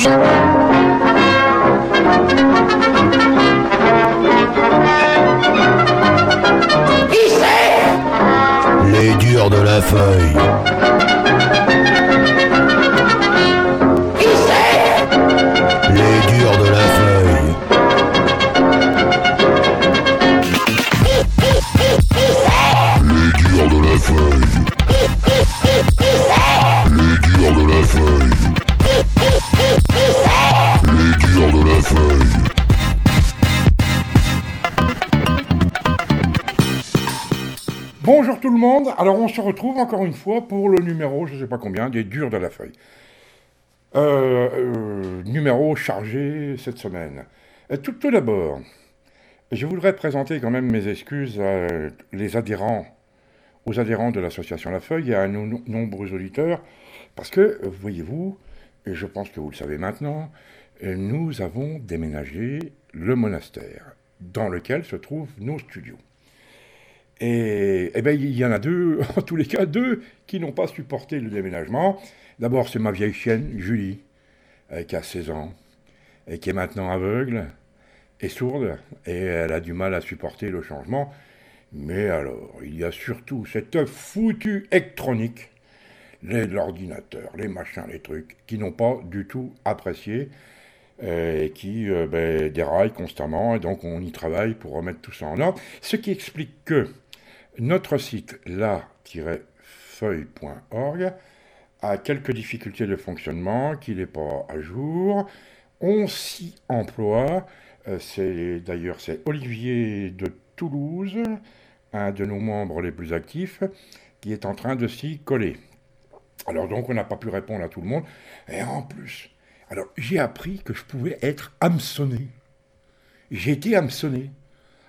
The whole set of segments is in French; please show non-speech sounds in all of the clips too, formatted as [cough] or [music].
Les durs de la feuille. Alors on se retrouve encore une fois pour le numéro, je ne sais pas combien, des durs de la feuille. Euh, euh, numéro chargé cette semaine. Euh, tout, d'abord, je voudrais présenter quand même mes excuses aux adhérents de l'association La Feuille et à nos no- nombreux auditeurs, parce que, voyez-vous, et je pense que vous le savez maintenant, nous avons déménagé le monastère dans lequel se trouvent nos studios. Et, eh ben, il y en a deux, [laughs] en tous les cas, deux qui n'ont pas supporté le déménagement. D'abord, c'est ma vieille chienne, Julie, euh, qui a 16 ans, et qui est maintenant aveugle et sourde, et elle a du mal à supporter le changement. Mais alors, il y a surtout cette foutue électronique, l'ordinateur, les machins, les trucs, qui n'ont pas du tout apprécié euh, et qui euh, ben, déraillent constamment, et donc on y travaille pour remettre tout ça en ordre. Ce qui explique que notre site la-feuille.org a quelques difficultés de fonctionnement, qu'il n'est pas à jour. On s'y emploie. Euh, c'est d'ailleurs c'est Olivier de Toulouse, un de nos membres les plus actifs, qui est en train de s'y coller. Alors donc on n'a pas pu répondre à tout le monde. Et en plus, alors j'ai appris que je pouvais être hameçonné. J'ai été hameçonné.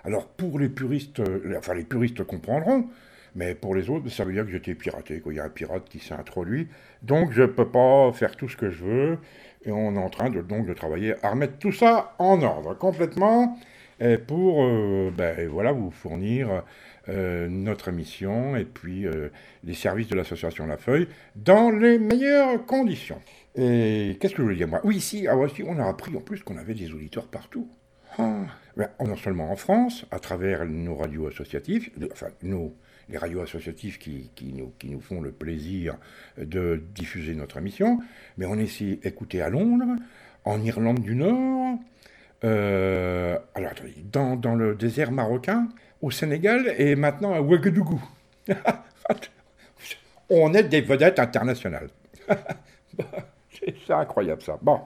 Alors pour les puristes, euh, enfin les puristes comprendront, mais pour les autres, ça veut dire que j'étais piraté. Quoi. Il y a un pirate qui s'est introduit, donc je ne peux pas faire tout ce que je veux. Et on est en train de, donc de travailler à remettre tout ça en ordre complètement euh, pour euh, ben, voilà, vous fournir euh, notre émission et puis les services de l'association La Feuille dans les meilleures conditions. Et qu'est-ce que je voulais dire moi? Oui, ici, ah, si, on a appris en plus qu'on avait des auditeurs partout. Ah, non seulement en France, à travers nos radios associatives, enfin nos, les radios associatives qui, qui nous, qui nous font le plaisir de diffuser notre émission, mais on est écouté à Londres, en Irlande du Nord, euh, alors dans, dans le désert marocain, au Sénégal et maintenant à Ouagadougou. [laughs] on est des vedettes internationales. [laughs] c'est incroyable ça. Bon.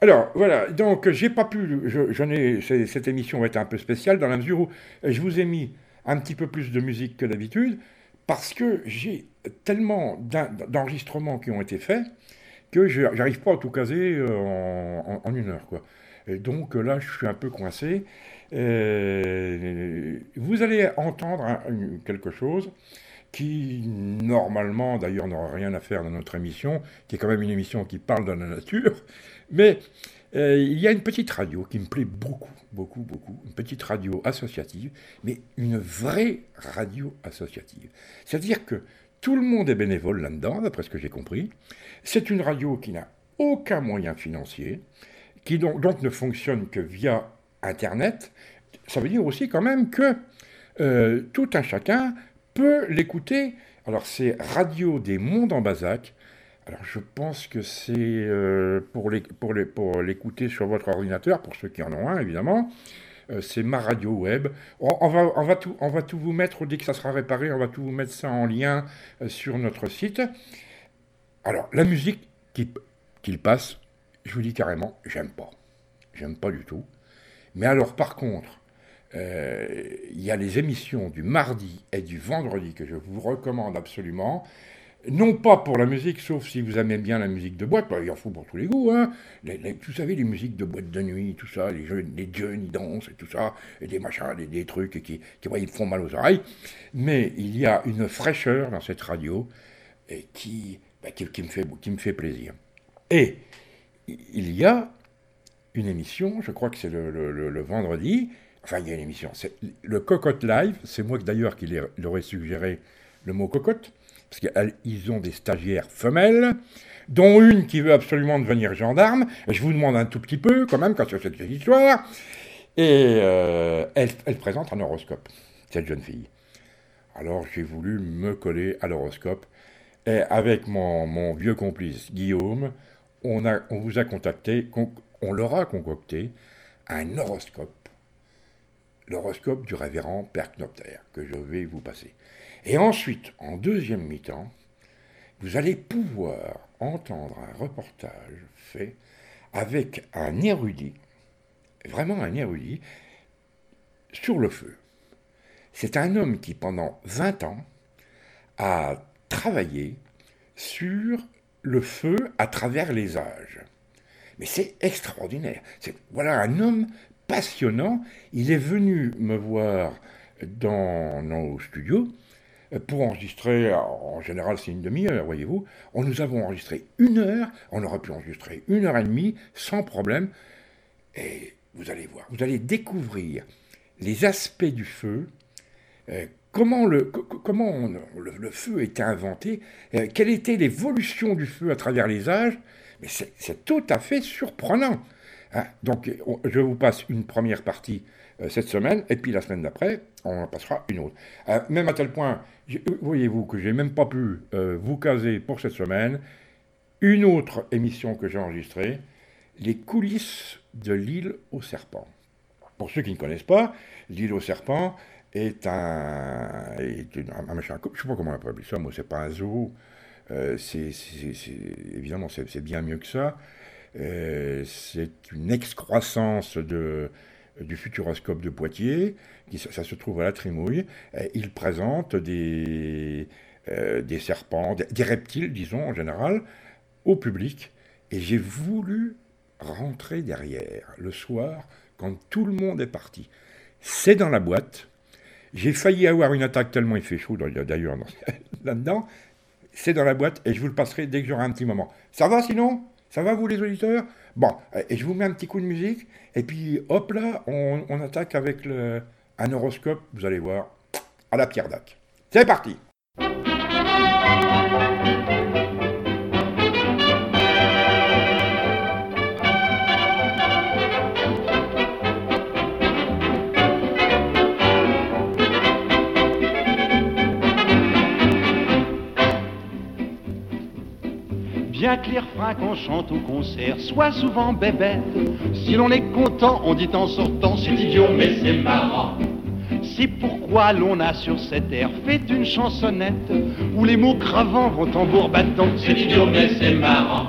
Alors voilà, donc j'ai pas pu, je, je n'ai, cette émission va être un peu spéciale dans la mesure où je vous ai mis un petit peu plus de musique que d'habitude parce que j'ai tellement d'en- d'enregistrements qui ont été faits que je n'arrive pas à tout caser euh, en, une heure quoi. Et donc euh, là, je suis un peu coincé. Euh, vous allez entendre une- quelque chose qui, normalement, d'ailleurs, n'aura rien à faire dans notre émission, qui est quand même une émission qui parle de la nature. Mais euh, il y a une petite radio qui me plaît beaucoup, beaucoup, beaucoup. Une petite radio associative, mais une vraie radio associative. C'est-à-dire que tout le monde est bénévole là-dedans, d'après ce que j'ai compris. C'est une radio qui n'a aucun moyen financier, qui donc, ne fonctionne que via Internet. Ça veut dire aussi quand même que euh, tout un chacun peut l'écouter. Alors c'est Radio des Mondes en Basac. Alors je pense que c'est euh, pour l'écouter sur votre ordinateur, pour ceux qui en ont un évidemment. Euh, c'est ma radio web. On, va, tout, vous mettre, dès que ça sera réparé, on va tout vous mettre ça en lien euh, sur notre site. Alors, la musique qui- qu'il passe, je vous dis carrément, j'aime pas. J'aime pas du tout. Mais alors, par contre, il y a les émissions du mardi et du vendredi que je vous recommande absolument. Non pas pour la musique, sauf si vous aimez bien la musique de boîte, bah, il en faut pour tous les goûts. Hein. Vous savez, les musiques de boîte de nuit, tout ça, les jeunes, les jeunes, ils dansent et tout ça, et des machins, des, trucs qui, qui ils font mal aux oreilles. Mais il y a une fraîcheur dans cette radio bah, qui, qui me fait, qui me fait plaisir. Et il y a une émission, je crois que c'est le, le- le- vendredi, enfin il y a une émission, c'est le Cocotte Live, c'est moi d'ailleurs qui leur aurait suggéré le mot cocotte, parce qu'ils ont des stagiaires femelles, dont une qui veut absolument devenir gendarme. Je vous demande un tout petit peu, quand même, quand sur cette histoire. Et euh, elle, présente un horoscope, cette jeune fille. Alors j'ai voulu me coller à l'horoscope. Et avec mon, vieux complice Guillaume, on vous a contacté, on leur a concocté un horoscope. L'horoscope du révérend Père Knopter, que je vais vous passer. Et ensuite, en deuxième mi-temps, vous allez pouvoir entendre un reportage fait avec un érudit, vraiment un érudit, sur le feu. C'est un homme qui, pendant 20 ans, a travaillé sur le feu à travers les âges. Mais c'est extraordinaire. Voilà un homme passionnant. Il est venu me voir dans nos studios pour enregistrer, en général c'est une demi-heure, voyez-vous. On nous avons enregistré une heure, on aurait pu enregistrer une heure et demie sans problème. Et vous allez voir, vous allez découvrir les aspects du feu, euh, comment, le, comment le, feu était inventé, euh, quelle était l'évolution du feu à travers les âges, mais c'est tout à fait surprenant. Hein. Donc je vous passe une première partie euh, cette semaine, et puis la semaine d'après, on en passera une autre. même à tel point, voyez-vous que j'ai même pas pu vous caser pour cette semaine une autre émission que j'ai enregistrée, les coulisses de l'île aux serpents. Pour ceux qui ne connaissent pas, l'île aux serpents, est un, machin, je sais pas comment on appeler ça, moi c'est pas un zoo, euh, c'est, évidemment c'est, bien mieux que ça, euh, c'est une excroissance de, du futuroscope de Poitiers, qui, ça, se trouve à la Trimouille, il présente des, euh, des serpents, des, reptiles disons en général, au public, et j'ai voulu rentrer derrière le soir quand tout le monde est parti. C'est dans la boîte, j'ai failli avoir une attaque tellement il fait chaud d'ailleurs [laughs] là-dedans. C'est dans la boîte et je vous le passerai dès que j'aurai un petit moment. Ça va sinon? Ça va vous les auditeurs? Bon, et je vous mets un petit coup de musique et puis hop là, on, attaque avec le, un horoscope, vous allez voir, à la pierre d'Ac. C'est parti frein qu'on chante au concert, soit souvent bébête. Si l'on est content, on dit en sortant, c'est idiot, mais c'est marrant. C'est pourquoi l'on a sur cette terre fait une chansonnette où les mots cravants vont tambour battant. C'est idiot, mais c'est marrant.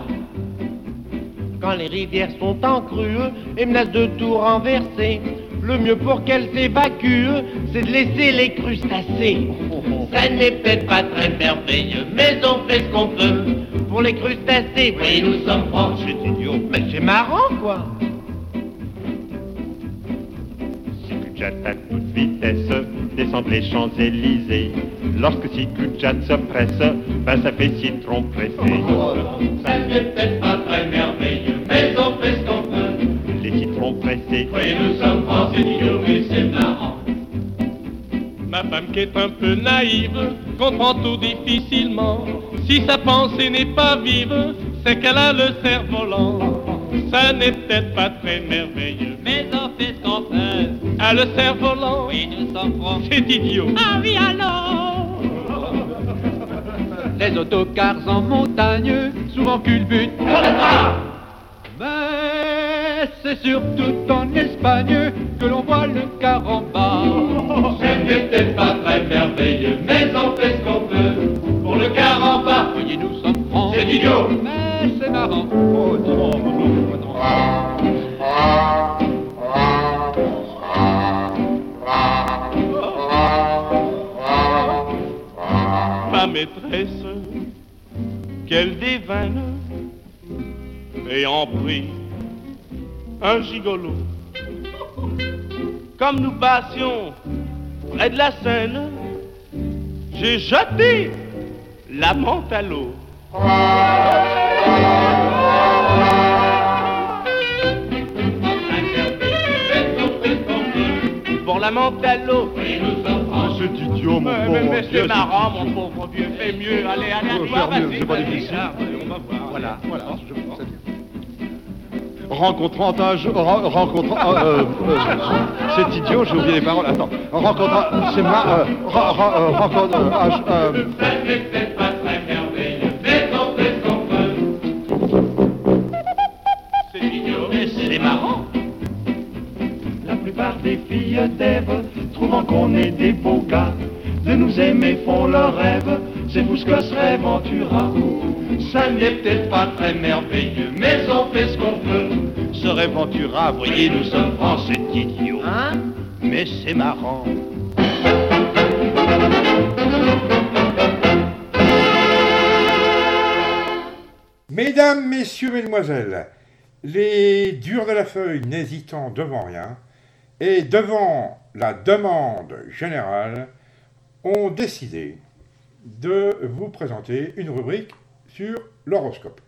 Quand les rivières sont en crue et menacent de tout renverser, le mieux pour qu'elles s'évacuent, c'est de laisser les crustacés. Ça n'est peut-être pas très merveilleux, mais on fait ce qu'on peut pour les crustacés. Oui, nous sommes francs, c'est idiot, mais c'est marrant, quoi. À toute vitesse descend les Champs-Élysées, lorsque si Kutchat se presse, ben ça fait citron pressé. ça n'est peut-être pas très merveilleux, mais on fait pressés. Oui, nous sommes francs, c'est marrant. Ma femme qui est un peu naïve comprend tout difficilement. Si sa pensée n'est pas vive, c'est qu'elle a le cerveau lent. Ça n'est peut-être pas très merveilleux, mais on fait ce qu'on peut. A le cerveau lent, oui, nous sommes francs. C'est idiot. Ah oui, alors? Les autocars en montagne, souvent culbutent. Mais c'est surtout en Espagne que l'on voit le caramba. Ce peut-être pas très merveilleux, mais on fait ce qu'on peut. Pour le caramba, voyez, nous sommes francs. C'est idiot, mais c'est marrant. Oh non, non. Ma maîtresse, qu'elle dévane ayant pris un gigolo. Comme nous passions près de la Seine, j'ai jeté la menthe à l'eau. Pour la menthe à l'eau. C'est idiot, mon pauvre Mais, c'est marrant, mon pauvre vieux. Fais mieux. Allez, allez, à toi, vas-y. C'est pas difficile. On va voir. voilà, voilà. Je, bien. Rencontrant un jour, ren- rencontrant, euh, euh, euh, c'est idiot, j'ai oublié les paroles. Attends, rencontrant, c'est ma, euh, ren- ren- rencontre, un- euh, C'est idiot, mais c'est marrant. La plupart des filles d'Ève, trouvant qu'on est des beaux gars, de nous aimer font leur rêve. C'est vous ce que serait Ventura. Ça n'est peut-être pas très merveilleux, mais on fait ce qu'on peut. Serait Ventura, voyez, nous sommes francs, c'est idiot. Hein Mais c'est marrant. Mesdames, messieurs, mesdemoiselles, les durs de la feuille n'hésitant devant rien et devant la demande générale, ont décidé de vous présenter une rubrique sur l'horoscope.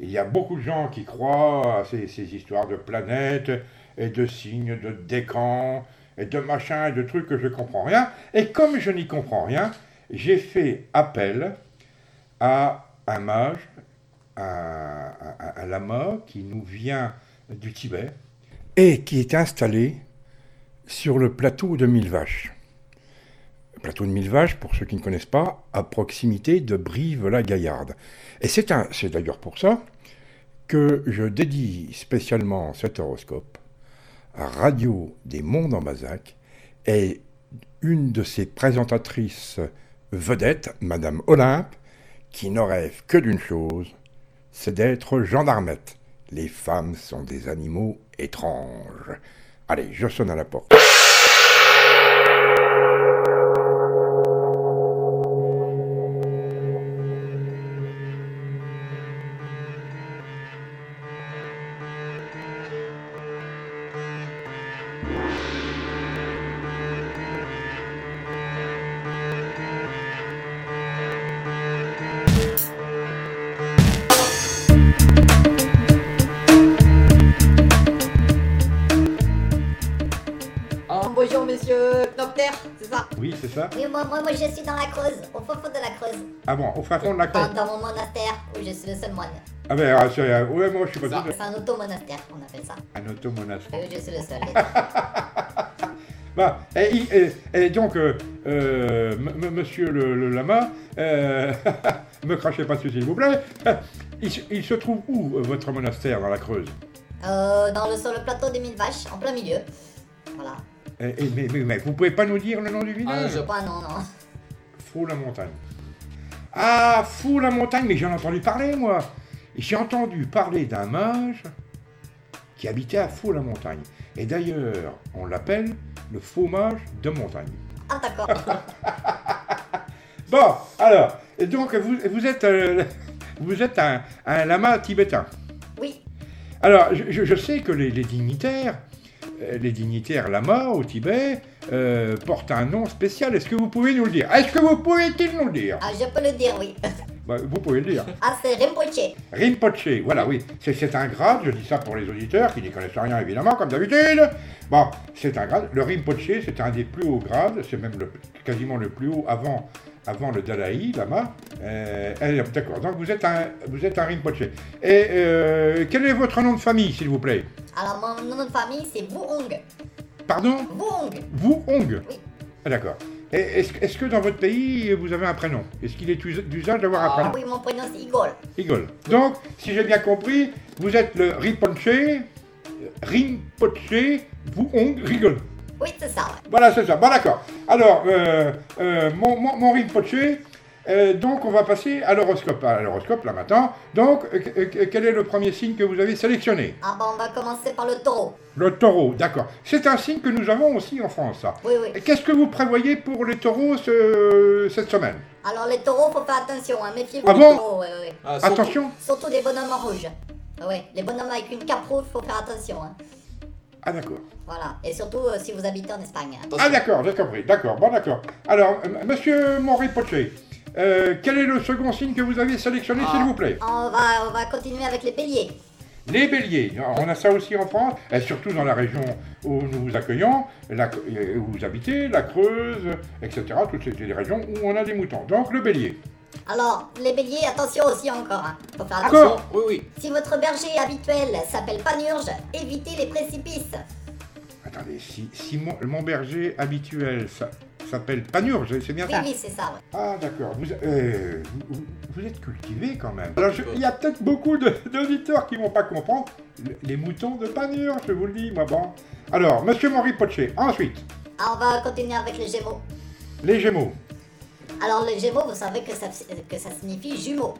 Il y a beaucoup de gens qui croient à ces, histoires de planètes et de signes, de décans et de machins et de trucs que je ne comprends rien. Et comme je n'y comprends rien, j'ai fait appel à un mage un, un- un lama qui nous vient du Tibet et qui est installé sur le plateau de Mille Vaches. Plateau de Mille Vaches, pour ceux qui ne connaissent pas, à proximité de Brive-la-Gaillarde. Et c'est d'ailleurs pour ça que je dédie spécialement cet horoscope à Radio des Monts en Bazac et une de ses présentatrices vedettes, Madame Olympe, qui ne rêve que d'une chose, c'est d'être gendarmette. Les femmes sont des animaux étranges. Allez, je sonne à la porte. Fin fond de la dans, mon monastère où je suis le seul moine. Ah ben, ah, c'est- ouais, moi je suis pas tout c'est un auto-monastère qu'on appelle ça. un automonastère. Et où je suis le seul. [laughs] Bah, et, et- et donc, euh, euh, monsieur le, le lama, euh, [laughs] me crachez pas dessus s'il vous plaît, [laughs] il, se- il se trouve où votre monastère dans la Creuse? Dans le, sur le plateau des mille vaches, en plein milieu. Voilà. Et- mais, mais- mais vous pouvez pas nous dire le nom du village? Je- Pas non, non. Fou la montagne. Ah, Fou la montagne, mais j'en ai entendu parler, moi. J'ai entendu parler d'un mage qui habitait à Fou la montagne. Et d'ailleurs, on l'appelle le faux mage de montagne. Ah, d'accord. [laughs] Bon, alors, donc vous, vous êtes, euh, vous êtes un, un lama tibétain. Oui. Alors, je, sais que les, les dignitaires, euh, les dignitaires lamas au Tibet, euh, portent un nom spécial. Est-ce que vous pouvez nous le dire? Est-ce que vous pouvez-il nous le dire? Ah, je peux le dire, oui. [laughs] Bah, Vous pouvez le dire. Ah, c'est Rinpoche. Rinpoche, voilà, oui. C'est- un grade, je dis ça pour les auditeurs qui n'y connaissent rien évidemment, comme d'habitude. Bon, c'est un grade. Le Rinpoche, c'est un des plus hauts grades, c'est même le- quasiment le plus haut avant, avant le Dalai Lama. Euh, D'accord, donc vous êtes un, vous êtes un Rinpoche. Et euh, quel est votre nom de famille, s'il vous plaît? Alors, mon nom de famille, c'est Wuong. Pardon? Wuong. Vous, Hong Oui. Ah, D'accord. Est-ce est-ce que dans votre pays, vous avez un prénom? Est-ce qu'il est us- d'usage d'avoir un Ah prénom? oui, mon prénom, c'est Igor. Igor. Donc, si j'ai bien compris, vous êtes le Rinpoche, Rinpoche, vous Hong Rigol. Oui, c'est ça, ouais. Voilà, c'est ça. Bon, d'accord. Alors, euh, euh, mon, mon, mon Rinpoche, euh, donc on va passer à l'horoscope. À l'horoscope, là maintenant. Donc, euh, euh, quel est le premier signe que vous avez sélectionné? Ah, bon, on va commencer par le taureau. Le taureau, d'accord. C'est un signe que nous avons aussi en France, ça. Oui, oui. Qu'est-ce que vous prévoyez pour les taureaux ce- cette semaine? Alors, les taureaux, faut faire attention, hein. Méfiez-vous Ah des bon? taureaux, ouais, ouais. Ah, surtout- Attention Surtout des bonhommes en rouge. Oui, les bonhommes avec une cape rouge, faut faire attention. Hein. Ah, d'accord. Voilà. Et surtout euh, si vous habitez en Espagne. hein. Ah, d'accord, j'ai compris. D'accord, bon, d'accord. Alors, euh, monsieur mon Rinpoche, euh, quel est le second signe que vous avez sélectionné, Ah. s'il vous plaît? On va, on va continuer avec les béliers. Les béliers, on a ça aussi en France, et surtout dans la région où nous vous accueillons, la- où vous habitez, la Creuse, etc. Toutes ces les régions où on a des moutons. Donc le bélier. Alors, les béliers, attention aussi encore. Hein. Faut faire attention. Oui, oui. Si votre berger habituel s'appelle Panurge, évitez les précipices. Attendez, si, si mon, mon berger habituel ça- s'appelle Panurge, c'est bien Oui, ça oui, c'est ça. ouais. Ah d'accord, vous, euh, vous, vous êtes cultivé quand même. Alors je- il y a peut-être beaucoup de- d'auditeurs qui vont pas comprendre le- les moutons de Panurge, je vous le dis, moi bon. Alors, monsieur Maurice Poché, ensuite, Ah, on va continuer avec les gémeaux. les Gémeaux. Alors, les gémeaux, vous savez que ça, que ça signifie jumeau.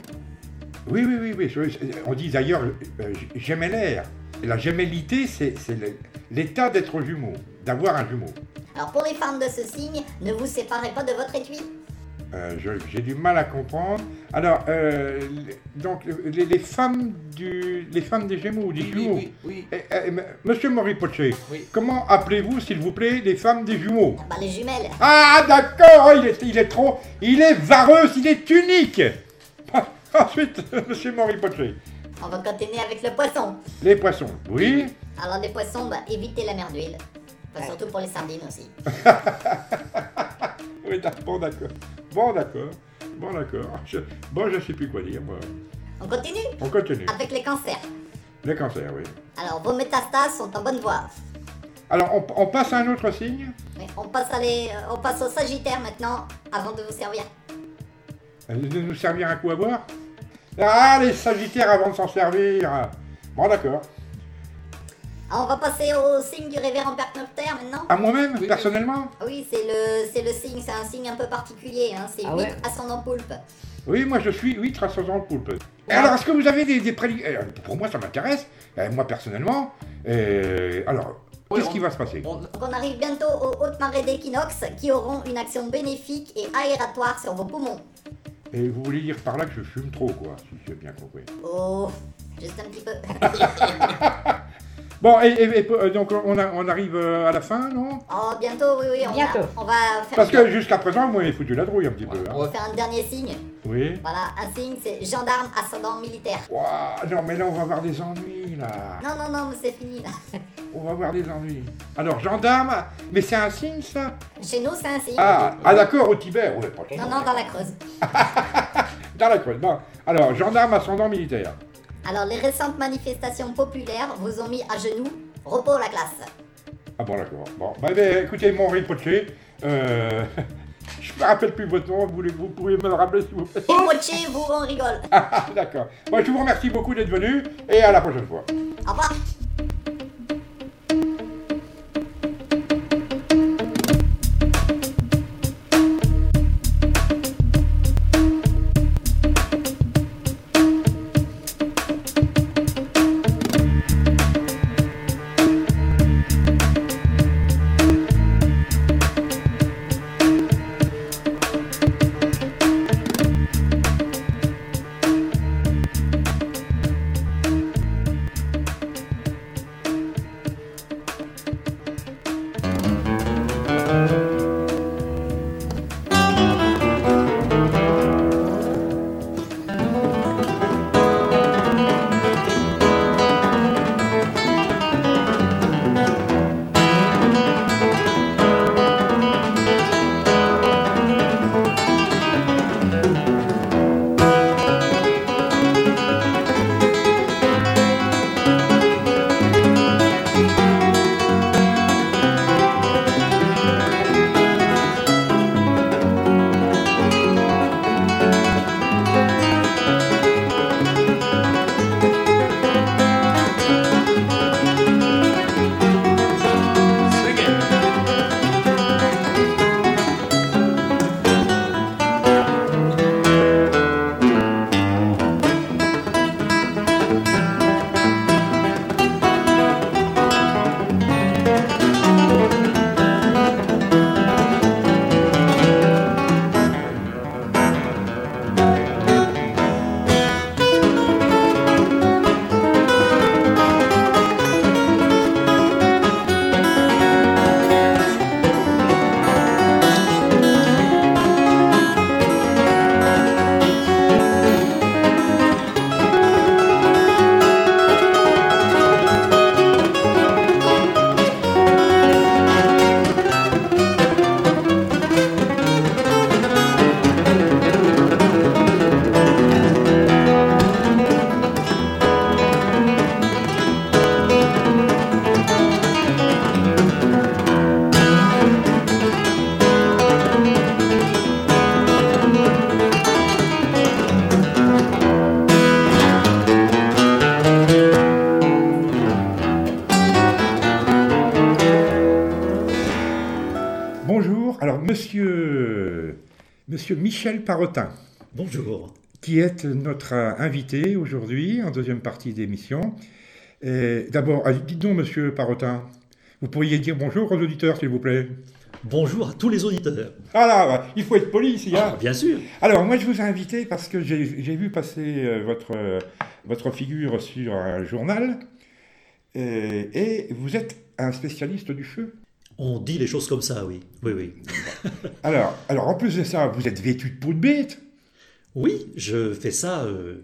Oui, oui, oui, oui. je- On dit d'ailleurs euh, gémellaire. La gémellité, c'est le- l'état d'être jumeau, d'avoir un jumeau. Alors, pour les femmes de ce signe, ne vous séparez pas de votre étui. Euh, J'ai du mal à comprendre. Alors, euh, les- donc, les, les femmes du, les femmes des Gémeaux, des Oui, oui, jumeaux. oui, oui. Eh, eh, Monsieur Oui. comment appelez-vous, s'il vous plaît, les femmes des jumeaux? Bah, les jumelles. Ah, d'accord, il est, il est trop, il est vareux, il est unique. [laughs] Ensuite, [laughs] Monsieur Maurice Poché, On va continuer avec le poisson. les poissons. Oui. Alors, les poissons, bah, évitez la mer d'huile. Enfin, surtout pour les sardines aussi. [laughs] Oui, bon, d'accord. Bon, d'accord. Bon, d'accord. Je- Bon, je sais plus quoi dire. moi. On continue? On continue. avec les cancers. Les cancers, oui. Alors, vos métastases sont en bonne voie. Alors, on, on passe à un autre signe? Oui, on, passe à les, on passe au sagittaire maintenant, avant de vous servir. Euh, De nous servir un coup à boire? Ah, les sagittaires avant de s'en servir. Bon, d'accord. Alors, on va passer au signe du révérend Père Noctaire maintenant. À moi-même, oui. personnellement Ah Oui, c'est le, c'est le signe, c'est un signe un peu particulier. Hein. C'est Ah 8 ouais ascendant poulpe. Oui, moi je suis huître à 100 ans de poulpe. Alors, est-ce que vous avez des, des prédictions? Pour moi, ça m'intéresse. Euh, moi, personnellement. euh, alors, Oui, qu'est-ce on- qui va se passer? On- on arrive bientôt aux hautes marées d'équinoxe qui auront une action bénéfique et aératoire sur vos poumons. Et vous voulez dire par là que je fume trop, quoi, si j'ai bien compris. Oh, juste un petit peu. [laughs] Bon, et, et- et, euh, donc on, a- on arrive euh, à la fin, non? Oh, bientôt, oui, oui, on, Bientôt. Va, on va faire, Parce que jusqu'à présent, moi, j'ai foutu la trouille un petit peu. on Hein. va faire un dernier signe. Oui. Voilà, un signe, c'est gendarme ascendant militaire. Ouah, non, mais là, on va avoir des ennuis, là. Non, non, non, mais c'est fini là. On va avoir des ennuis. Alors, gendarme, mais c'est un signe, ça? Chez nous, c'est un signe. Ah, ah d'accord, au Tibet. Ouais, pas Non, non, dans la Creuse. [laughs] Dans la Creuse. Bon. Alors, gendarme ascendant militaire. Alors, les récentes manifestations populaires vous ont mis à genoux. Repos la classe. Ah bon, d'accord. Bon, bah, ben, écoutez, mon ripoché, euh, [laughs] je me rappelle plus votre nom, vous, vous pouvez me le rappeler, s'il vous plaît? Et moitié, vous, on rigole. Ah, [laughs] d'accord. Bon, je vous remercie beaucoup d'être venu, et à la prochaine fois. Au revoir. Monsieur Michel Parotin, Bonjour. qui est notre euh, invité aujourd'hui en deuxième partie d'émission. D'abord, dites donc, monsieur Parotin, vous pourriez dire bonjour aux auditeurs, s'il vous plaît Bonjour à tous les auditeurs. Ah là, il faut être poli ici, hein Ah, bien sûr. Alors, moi, je vous ai invité parce que j'ai vu passer euh, votre, euh, votre figure sur un journal et, et vous êtes un spécialiste du feu. On dit les choses comme ça, oui. Oui, oui. [laughs] Alors, alors, en plus de ça, vous êtes vêtu de peau de bête. Oui, je fais ça euh,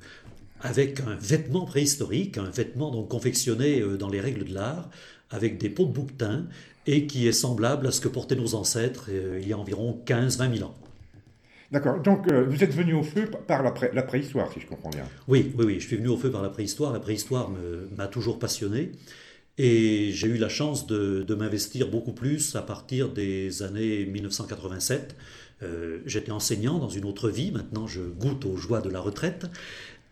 avec un vêtement préhistorique, un vêtement donc confectionné euh, dans les règles de l'art, avec des peaux de bouquetin, et qui est semblable à ce que portaient nos ancêtres euh, il y a environ 15-20 000 ans. D'accord, donc euh, vous êtes venu au feu par la, pré- la préhistoire, si je comprends bien. Oui, oui, oui, je suis venu au feu par la préhistoire. La préhistoire m'a toujours passionné. Et j'ai eu la chance de, de m'investir beaucoup plus à partir des années 1987. Euh, J'étais enseignant dans une autre vie, maintenant je goûte aux joies de la retraite.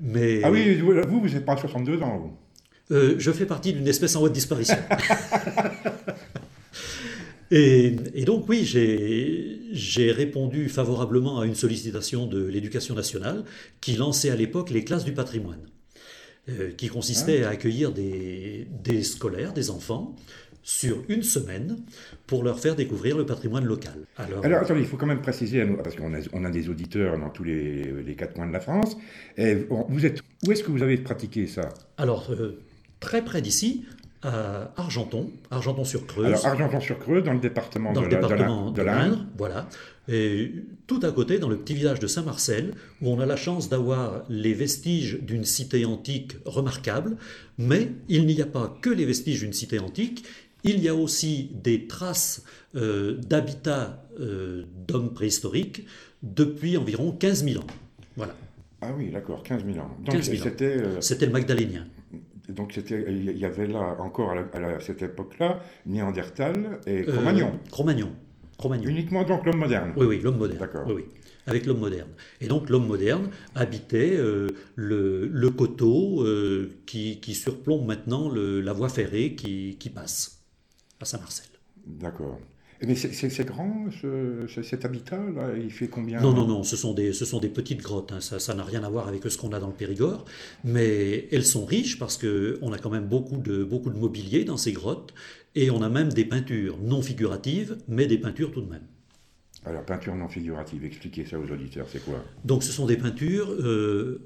Mais Ah oui, vous, vous, n'êtes pas à 62 ans, vous. euh, je fais partie d'une espèce en voie de disparition. [laughs] et, et donc oui, j'ai répondu favorablement à une sollicitation de l'éducation nationale qui lançait à l'époque les classes du patrimoine, euh, qui consistait à accueillir des, des scolaires, des enfants, sur une semaine pour leur faire découvrir le patrimoine local. Alors, Alors, attendez, il faut quand même préciser, à nous, parce qu'on a, on a des auditeurs dans tous les, les quatre coins de la France. Et vous êtes, où est-ce que vous avez pratiqué ça? Alors, euh, très près d'ici, à Argenton, Argenton-sur-Creuse. Alors, Argenton-sur-Creuse, dans le département dans de l'Indre. voilà. Et tout à côté, dans le petit village de Saint-Marcel, où on a la chance d'avoir les vestiges d'une cité antique remarquable, mais il n'y a pas que les vestiges d'une cité antique, il y a aussi des traces euh, d'habitat euh, d'hommes préhistoriques depuis environ 15 000 ans. Voilà, Ah oui, d'accord, 15 000 ans. Donc, 15 000 ans. c'était, euh, c'était le Magdalénien. Donc il y avait là, encore à, la- à la- cette époque-là, Néandertal et Euh, Cro-Magnon. Cro-Magnon. Cro-Magnon. Uniquement donc l'homme moderne. Oui, oui, l'homme moderne. D'accord. Oui, oui, avec l'homme moderne. Et donc l'homme moderne habitait euh, le, le coteau euh, qui, qui surplombe maintenant le- la voie ferrée qui, qui passe à Saint-Marcel. D'accord. Mais c'est- grand, ce- ce- cet habitat-là Il fait combien? Non, non, non, ce sont des, ce sont des petites grottes, hein, ça ça n'a rien à voir avec ce qu'on a dans le Périgord, mais elles sont riches parce qu'on a quand même beaucoup de, beaucoup de mobilier dans ces grottes, et on a même des peintures non figuratives, mais des peintures tout de même. Alors, peinture non figurative, expliquez ça aux auditeurs, c'est quoi? Donc ce sont des peintures euh,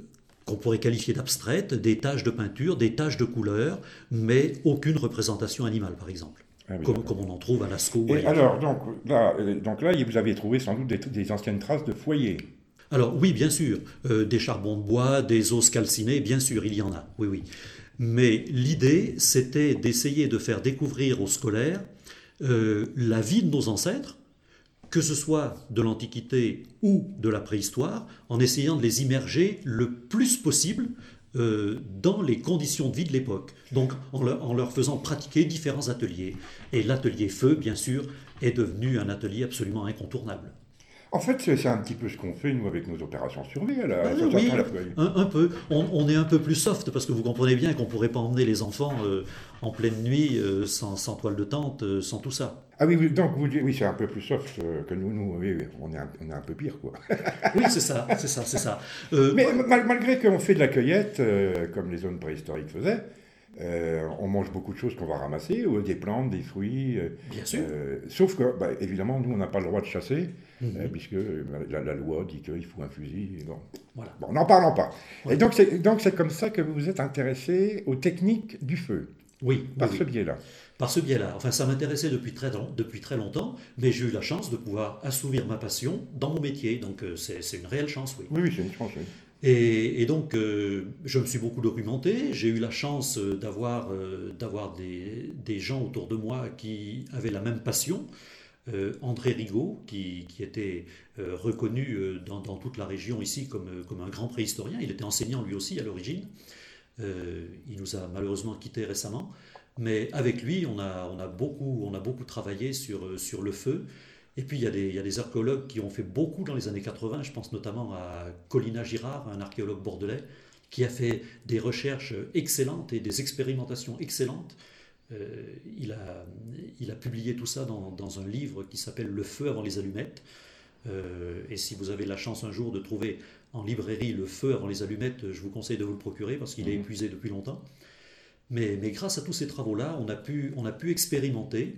qu'on pourrait qualifier d'abstraites, des taches de peinture, des taches de couleur, mais aucune représentation animale, par exemple, Ah oui, comme, on en trouve à Lascaux. Et alors, donc là, euh, donc là, vous avez trouvé sans doute des, des anciennes traces de foyers. Alors oui, bien sûr, euh, des charbons de bois, des os calcinés, bien sûr, il y en a, oui, oui. Mais l'idée, c'était d'essayer de faire découvrir aux scolaires euh, la vie de nos ancêtres, que ce soit de l'Antiquité ou de la préhistoire, en essayant de les immerger le plus possible euh, dans les conditions de vie de l'époque. Donc en leur, en leur faisant pratiquer différents ateliers. Et l'atelier feu, bien sûr, est devenu un atelier absolument incontournable. En fait, c'est un petit peu ce qu'on fait, nous, avec nos opérations survie à la Ah, Association oui, un, un peu. On, on est un peu plus soft parce que vous comprenez bien qu'on ne pourrait pas emmener les enfants euh, en pleine nuit euh, sans, sans toile de tente, euh, sans tout ça. Ah oui, donc vous dites, oui, c'est un peu plus soft que nous, nous, oui, on est un, on est un peu pire, quoi. [laughs] Oui, c'est ça, c'est ça, c'est ça. Mais mal- malgré qu'on fait de la cueillette, comme les zones préhistoriques faisaient, euh, on mange beaucoup de choses qu'on va ramasser, euh, des plantes, des fruits. euh, Bien sûr. euh, sauf que, bah, évidemment, nous, on n'a pas le droit de chasser, Mhm. euh, puisque euh, la, la loi dit qu'il faut un fusil. et Bon, Voilà. bon n'en parlons pas. Ouais. Et donc, c'est comme ça que vous vous êtes intéressé aux techniques du feu, Oui, par oui, ce oui. biais-là. par ce biais-là. Enfin, ça m'intéressait depuis très, depuis très longtemps, mais j'ai eu la chance de pouvoir assouvir ma passion dans mon métier. Donc, c'est c'est une réelle chance, oui. Oui, oui, c'est une chance. oui. Et, donc, euh, je me suis beaucoup documenté. J'ai eu la chance euh, d'avoir euh, d'avoir des, des gens autour de moi qui avaient la même passion. André Rigaud, qui, qui était reconnu dans, toute la région ici comme, comme un grand préhistorien. Il était enseignant lui aussi à l'origine. Il nous a malheureusement quittés récemment. Mais avec lui, on a, on a, beaucoup, on a beaucoup travaillé sur, sur le feu. Et puis il y, a des, il y a des archéologues qui ont fait beaucoup dans les années 80, je pense notamment à Colina Girard, un archéologue bordelais, qui a fait des recherches excellentes et des expérimentations excellentes. Euh, il, a, il a publié tout ça dans, dans un livre qui s'appelle Le feu avant les allumettes. Euh, et si vous avez la chance un jour de trouver en librairie le feu avant les allumettes, je vous conseille de vous le procurer parce qu'il est Mhm. épuisé depuis longtemps. Mais, mais grâce à tous ces travaux-là, on, a pu- on a pu expérimenter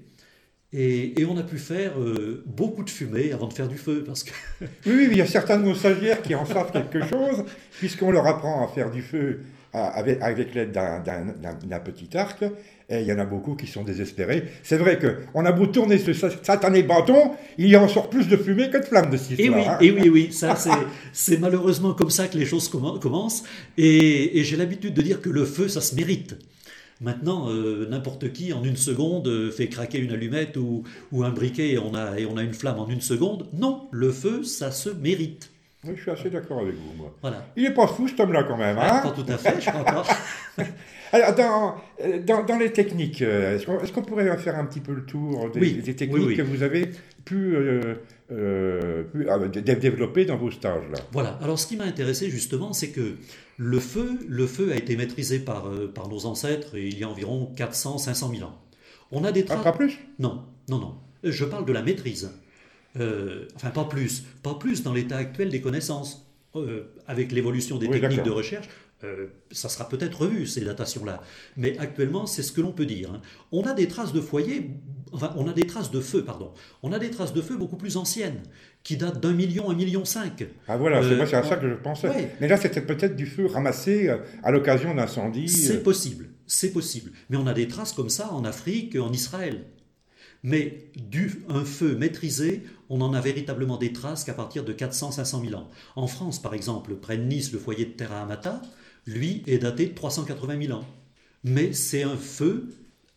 et, et on a pu faire euh, beaucoup de fumée avant de faire du feu. Parce que [laughs] Oui, oui, il y a certains de nos stagiaires qui en savent quelque chose, puisqu'on leur apprend à faire du feu à- avec, avec l'aide d'un- petit arc, et il y en a beaucoup qui sont désespérés. C'est vrai qu'on a beau tourner ce sa- satané bâton, il y en sort plus de fumée que de flammes de cette Et oui, histoire. hein. et oui, oui, ça c'est, [laughs] c'est malheureusement comme ça que les choses commen- commencent. Et, et j'ai l'habitude de dire que le feu, ça se mérite. Maintenant, euh, n'importe qui en une seconde euh, fait craquer une allumette ou, ou un briquet et on, a, et on a une flamme en une seconde. Non, le feu, ça se mérite. Oui, je suis assez d'accord avec vous, moi. Voilà. Il est pas fou, cet homme-là, quand même. Ah, Hein pas tout à fait, je crois pas. [laughs] Alors, dans, euh, dans, dans les techniques, euh, est-ce qu'on pourrait faire un petit peu le tour des, Oui, des techniques oui, oui. que vous avez pu, euh, euh, pu, ah, dé- développer dans vos stages là? Voilà. Alors, ce qui m'a intéressé justement, c'est que le feu, le feu a été maîtrisé par, par nos ancêtres il y a environ 400, 500 000 ans. On a des Ah, traces. pas plus? Non, non, non. Je parle de la maîtrise. Euh, enfin, pas plus. Pas plus dans l'état actuel des connaissances. Euh, avec l'évolution des Oui, techniques de recherche, euh, ça sera peut-être revu, ces datations-là. Mais actuellement, c'est ce que l'on peut dire. hein. On a des traces de foyer, enfin, on a des traces de feu, pardon. On a des traces de feu beaucoup plus anciennes, qui datent d'un million, un million cinq. Ah voilà, c'est Euh, moi c'est à ça que je pensais. Ouais. Mais là, c'était peut-être du feu ramassé euh, à l'occasion d'incendies. C'est possible, c'est possible. Mais on a des traces comme ça en Afrique, en Israël. Mais du, un feu maîtrisé, on en a véritablement des traces qu'à partir de 400-500 000 ans. En France, par exemple, près de Nice, le foyer de Terra Amata, lui, est daté de 380 000 ans. Mais c'est un feu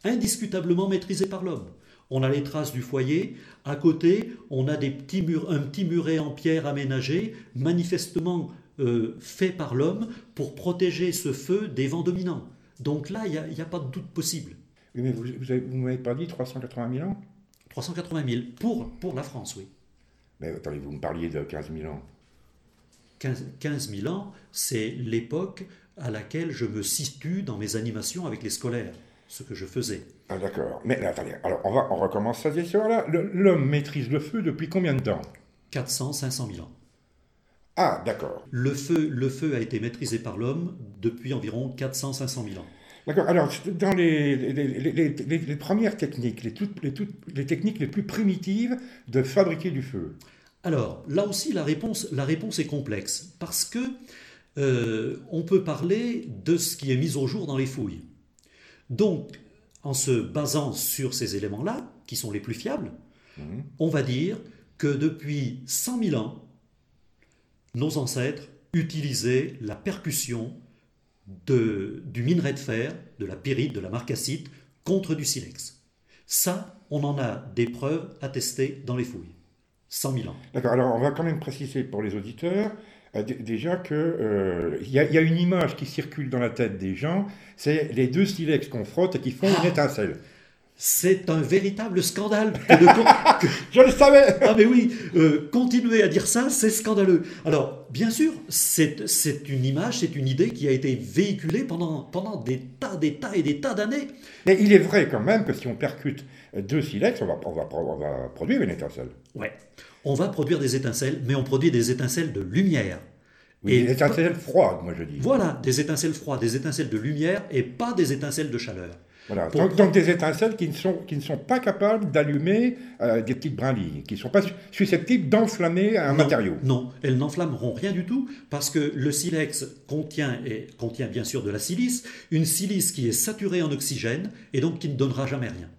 indiscutablement maîtrisé par l'homme. On a les traces du foyer. À côté, on a des petits murs, un petit muret en pierre aménagé, manifestement euh, fait par l'homme pour protéger ce feu des vents dominants. Donc là, il n'y a, pas de doute possible. Oui, mais vous vous m'avez pas dit 380 000 ans? 380 000 pour, pour la France, oui. Mais attendez, vous me parliez de 15 000 ans. 15, 15 000 ans, c'est l'époque à laquelle je me situe dans mes animations avec les scolaires, ce que je faisais. Ah d'accord. Mais attendez, alors on, va, on recommence cette histoire-là. Le- L'homme maîtrise le feu depuis combien de temps? 400, 500 000 ans. Ah d'accord. Le feu, le feu a été maîtrisé par l'homme depuis environ 400, 500 000 ans. D'accord. Alors, dans les, les, premières techniques, les, toutes, les, toutes, les techniques les plus primitives de fabriquer du feu. Alors, là aussi, la réponse, la réponse est complexe, parce que euh, on peut parler de ce qui est mis au jour dans les fouilles. Donc, en se basant sur ces éléments-là, qui sont les plus fiables, Mhm. on va dire que depuis 100 000 ans, nos ancêtres utilisaient la percussion de- du minerai de fer, de la pyrite, de la marcassite, contre du silex. Ça, on en a des preuves attestées dans les fouilles. 100 000 ans. D'accord. Alors, on va quand même préciser pour les auditeurs euh, déjà que euh, il y, a- il y a une image qui circule dans la tête des gens. C'est les deux silex qu'on frotte et qui font Ah. une étincelle. C'est un véritable scandale. que de con- [laughs] que- Je le savais. Ah mais oui, euh, continuer à dire ça, c'est scandaleux. Alors, bien sûr, c'est c'est une image, c'est une idée qui a été véhiculée pendant, pendant des tas, des tas et des tas d'années. Mais il est vrai quand même que si on percute deux silex, on va, on va, on va produire une étincelle. Ouais. On va produire des étincelles, mais on produit des étincelles de lumière. Oui, Et une étincelle froide, moi je dis. Voilà, des étincelles froides, des étincelles de lumière et pas des étincelles de chaleur. Voilà. Donc, donc des étincelles qui ne sont, qui ne sont pas capables d'allumer euh, des petites brindilles, qui ne sont pas su- susceptibles d'enflammer un Non, matériau. Non, elles n'enflammeront rien du tout parce que le silex contient, et contient bien sûr de la silice, une silice qui est saturée en oxygène et donc qui ne donnera jamais rien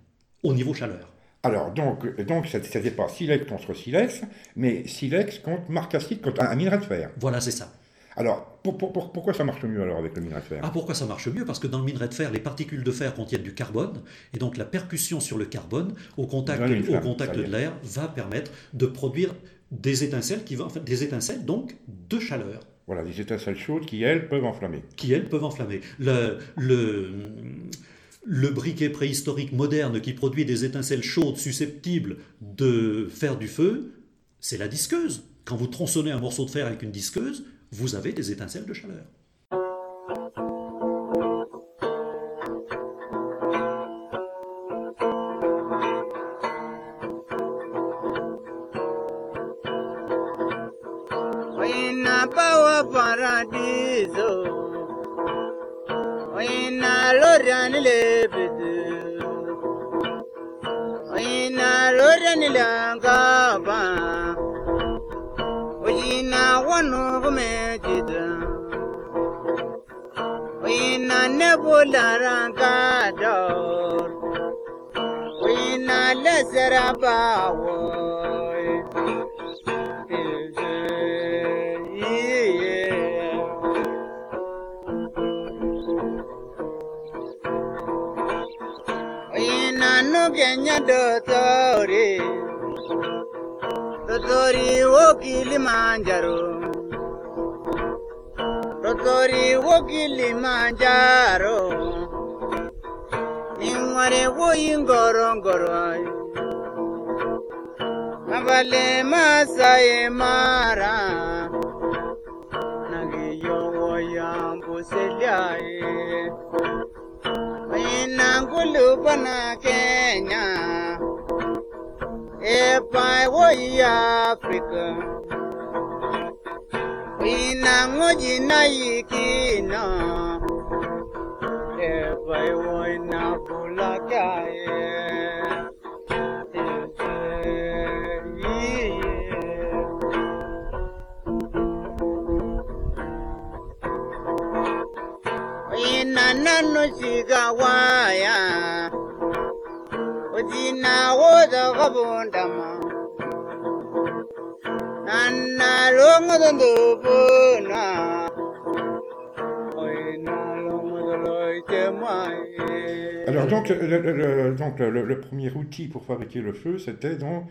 au niveau chaleur. Alors, donc, donc ce n'était pas silex contre silex, mais silex contre marcassite, contre un, un minerai de fer. Voilà, c'est ça. Alors, pour- pour- pour- pourquoi ça marche mieux alors avec le minerai de fer? Ah, pourquoi ça marche mieux? Parce que dans le minerai de fer, les particules de fer contiennent du carbone, et donc la percussion sur le carbone au contact, au contact ça de l'air va permettre de produire des étincelles qui vont, enfin, des étincelles donc de chaleur. Voilà, des étincelles chaudes qui, elles, peuvent enflammer. qui, elles, peuvent enflammer. Le, le, le briquet préhistorique moderne qui produit des étincelles chaudes susceptibles de faire du feu, c'est la disqueuse. Quand vous tronçonnez un morceau de fer avec une disqueuse, vous avez des étincelles de chaleur. ran lebedu ina roran langa ba ina wano gume jida ina nebula ranga dor ina lazara bawo kenya dotori Dotori wo Kilimanjaro Dotori wo Kilimanjaro Ningware wo ingorongoro Mabale Masai Mara Nagiyo wo yambu seliae nangu bana Kenya. If I were Africa Inangoji na yikina. If I were Napula Kenya Alors donc, le, donc le, premier outil pour fabriquer le feu, c'était donc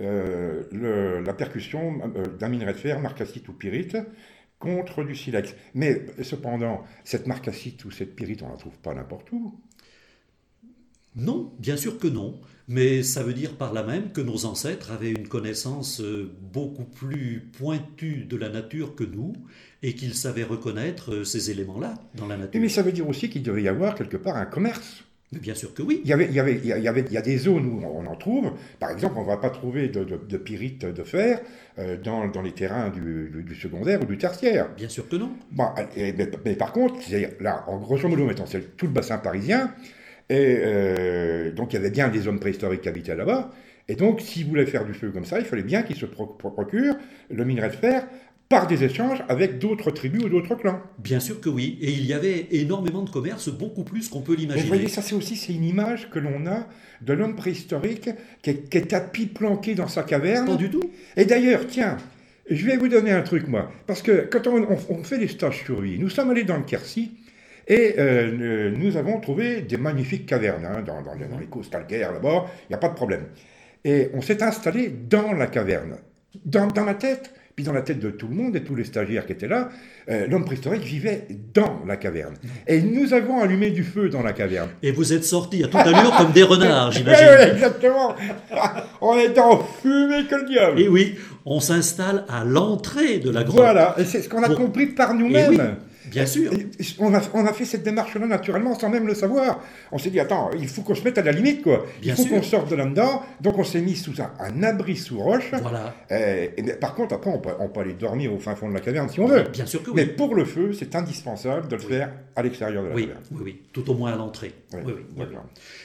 euh, la percussion euh, d'un minerai de fer, marcassite ou pyrite, contre du silex. Mais cependant, cette marcassite ou cette pyrite, on ne la trouve pas n'importe où. Non, bien sûr que non, mais ça veut dire par là même que nos ancêtres avaient une connaissance euh, beaucoup plus pointue de la nature que nous et qu'ils savaient reconnaître euh, ces éléments-là dans la nature. mais ça veut dire aussi qu'il devait y avoir quelque part un commerce. Mais bien sûr que oui. Il y, avait, il, y avait, il, y avait, il y a des zones où on en trouve. Par exemple, on ne va pas trouver de, de, de pyrite de fer euh, dans, dans les terrains du, du- du secondaire ou du tertiaire. Bien sûr que non. Bon, et- mais, mais par contre, là, en grosso modo, mettons, c'est tout le bassin parisien. Et euh, donc, il y avait bien des hommes préhistoriques qui habitaient là-bas. Et donc, s'ils voulaient faire du feu comme ça, il fallait bien qu'ils se pro- pro- procurent le minerai de fer par des échanges avec d'autres tribus ou d'autres clans. Bien sûr que oui. Et il y avait énormément de commerce, beaucoup plus qu'on peut Et vous l'imaginer. voyez, ça, c'est aussi c'est une image que l'on a de l'homme préhistorique qui est, qui est tapis planqué dans sa caverne. Pas du tout. Et d'ailleurs, tiens, je vais vous donner un truc, moi. Parce que quand on, on- on fait des stages sur lui, nous sommes allés dans le Quercy et euh, nous avons trouvé des magnifiques cavernes hein, dans, dans les- dans les causses calcaires là-bas, il n'y a pas de problème. Et on s'est installé dans la caverne. Dans, dans la tête, puis dans la tête de tout le monde et tous les stagiaires qui étaient là, euh, l'homme préhistorique vivait dans la caverne. Et nous avons allumé du feu dans la caverne. Et vous êtes sortis à toute allure comme des renards, [laughs] j'imagine. oui, exactement. on [laughs] est en fumée que le diable. Et oui, on s'installe à l'entrée de la grotte. Voilà, et c'est ce qu'on a Pour- compris par nous-mêmes. Bien sûr. On a, on a fait cette démarche-là naturellement sans même le savoir. On s'est dit, attends, il faut qu'on se mette à la limite, quoi. Il Bien faut qu'on sorte de là-dedans. Donc on s'est mis sous un, un abri sous roche. Voilà. Euh, et par contre, après, on peut, on peut aller dormir au fin fond de la caverne si on veut. Bien sûr que oui. Mais pour le feu, c'est indispensable de le faire à l'extérieur de la Oui, caverne. oui, oui, tout au moins à l'entrée. Oui, Oui, oui.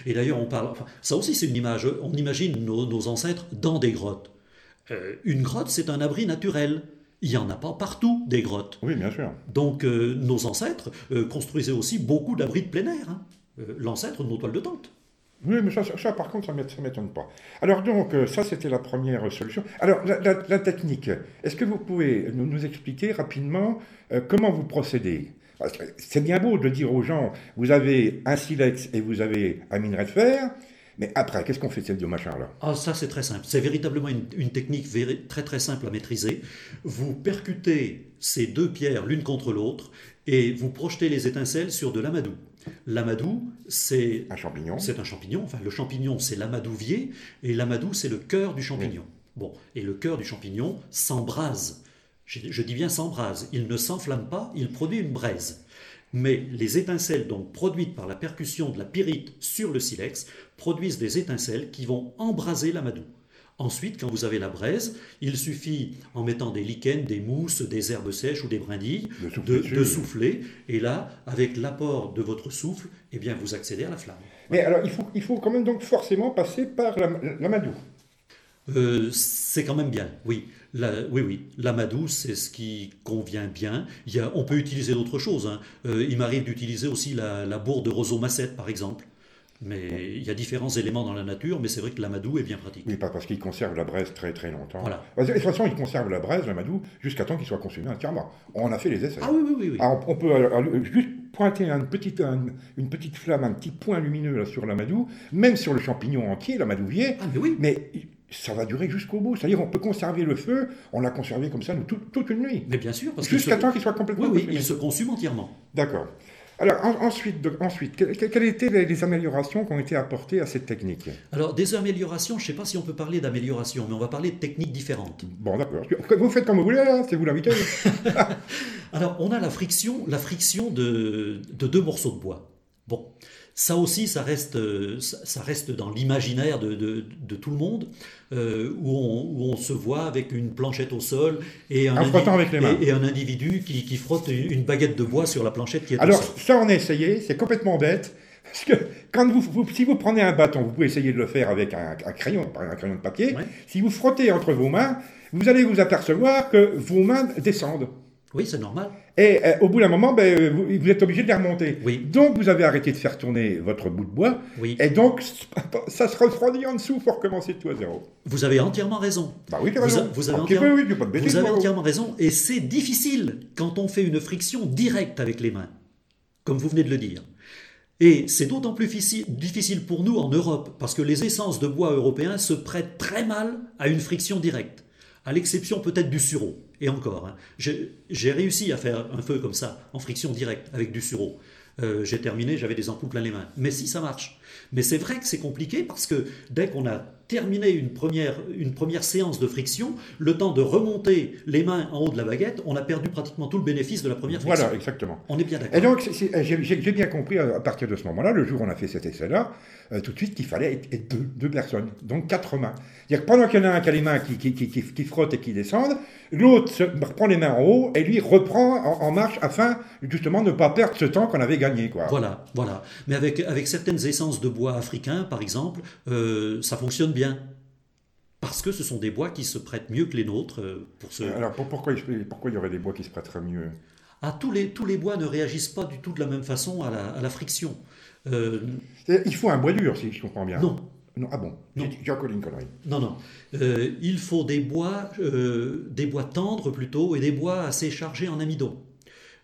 Et d'ailleurs, on parle. enfin, ça aussi, c'est une image. On imagine nos, nos ancêtres dans des grottes. Euh, une grotte, c'est un abri naturel. Il n'y en a pas partout des grottes. Oui, bien sûr. Donc, euh, nos ancêtres euh, construisaient aussi beaucoup d'abris de plein air. hein. Euh, L'ancêtre de nos toiles de tente. Oui, mais ça, ça, ça, par contre, ça ne m'étonne pas. Alors donc, ça, c'était la première solution. Alors, la, la- la technique, est-ce que vous pouvez nous, nous expliquer rapidement comment vous procédez? C'est bien beau de dire aux gens, vous avez un silex et vous avez un minerai de fer, mais après, qu'est-ce qu'on fait de ces deux machins-là Ah, ça, c'est très simple. C'est véritablement une, une technique véri- très très simple à maîtriser. Vous percutez ces deux pierres l'une contre l'autre et vous projetez les étincelles sur de l'amadou. L'amadou, c'est Un champignon C'est un champignon. Enfin, le champignon, c'est l'amadouvier, et l'amadou, c'est le cœur du champignon. Bon, et le cœur du champignon s'embrase. Je, je dis bien s'embrase. Il ne s'enflamme pas, il produit une braise. Mais les étincelles donc produites par la percussion de la pyrite sur le silex produisent des étincelles qui vont embraser l'amadou. Ensuite, quand vous avez la braise, il suffit, en mettant des lichens, des mousses, des herbes sèches ou des brindilles, De souffler de, dessus. de souffler. Et là, avec l'apport de votre souffle, eh bien, vous accédez à la flamme. Mais alors, il faut, il faut quand même donc forcément passer par la- l'amadou. Euh, c'est quand même bien, oui. La, oui, oui. L'amadou, c'est ce qui convient bien. Il y a, on peut utiliser d'autres choses. hein. Euh, il m'arrive d'utiliser aussi la, la bourre de roseau massette, par exemple. Mais il y a différents éléments dans la nature, mais c'est vrai que l'amadou est bien pratique. Oui, pas parce qu'il conserve la braise très très longtemps. Voilà. De toute façon, il conserve la braise, l'amadou, jusqu'à temps qu'il soit consumé entièrement. On a fait les essais. Ah oui, oui, oui. oui. Alors, on peut alors, juste pointer une petite, un- une petite flamme, un petit point lumineux là, sur l'amadou, même sur le champignon entier, l'amadouvier, Ah, mais oui. mais ça va durer jusqu'au bout. C'est-à-dire on peut conserver le feu, on l'a conservé comme ça nous, toute- toute une nuit. Mais bien sûr, parce Jusqu'à temps qu'il soit complètement Oui, oui, il se consume entièrement. D'accord. Alors en- ensuite, ensuite que- que- quelles étaient les, les améliorations qui ont été apportées à cette technique Alors, des améliorations, je ne sais pas si on peut parler d'amélioration, mais on va parler de techniques différentes. Bon, d'accord. Vous faites comme vous voulez, hein, c'est vous l'invité. [laughs] Alors, on a la friction, la friction de, de deux morceaux de bois. Bon, ça aussi, ça reste, ça, reste dans l'imaginaire de, de- de tout le monde, euh, où, on, où on se voit avec une planchette au sol et un, et, et individu qui, qui frotte une, baguette de bois sur la planchette qui est au Alors sol. ça, on a essayé, c'est complètement bête. Parce que quand vous, vous- si vous prenez un bâton, vous pouvez essayer de le faire avec un, un crayon, un crayon de papier. Ouais. Si vous frottez entre vos mains, vous allez vous apercevoir que vos mains descendent. Oui, c'est normal. Et euh, au bout d'un moment, ben, vous, vous êtes obligé de les remonter. Oui. Donc vous avez arrêté de faire tourner votre bout de bois. Oui. Et donc ça se refroidit en dessous pour recommencer tout à zéro. Vous avez entièrement raison. Bah oui, Vous, raison. a- vous avez entièrement, peu, oui, pas de bêtises, vous avez entièrement raison. Et c'est difficile quand on fait une friction directe avec les mains, comme vous venez de le dire. Et c'est d'autant plus difficile, difficile pour nous en Europe, parce que les essences de bois européens se prêtent très mal à une friction directe, à l'exception peut-être du sureau. Et encore, hein, j'ai réussi à faire un feu comme ça, en friction directe, avec du sureau. Euh, j'ai terminé, j'avais des ampoules plein les mains. Mais si, ça marche. Mais c'est vrai que c'est compliqué parce que dès qu'on a terminé une première, une première séance de friction, le temps de remonter les mains en haut de la baguette, on a perdu pratiquement tout le bénéfice de la première friction. Voilà, exactement. On est bien Et d'accord. donc, c'est- c'est- j'ai bien compris à à partir de ce moment-là, le jour où on a fait cet essai-là, euh, tout de suite qu'il fallait être, être deux, deux personnes, donc quatre mains. C'est-à-dire que pendant qu'il y en a un qui a les mains qui, qui, qui, qui, frottent et qui descendent, l'autre reprend les mains en haut et lui reprend en, en marche afin justement de ne pas perdre ce temps qu'on avait gagné. Quoi. Voilà, voilà. Mais avec, avec certaines essences de bois africains, par exemple, euh, ça fonctionne bien. Parce que ce sont des bois qui se prêtent mieux que les nôtres euh, pour ce... Alors pour- pourquoi, il- pourquoi il y aurait des bois qui se prêteraient mieux? Ah, tous, les, tous les bois ne réagissent pas du tout de la même façon à la, à la friction. Euh, Il faut un bois dur, si je comprends bien. non, Non, ah bon, Non. j'ai encore une connerie. Non, non. Euh, il faut des bois, euh, des bois tendres plutôt, et des bois assez chargés en amidon.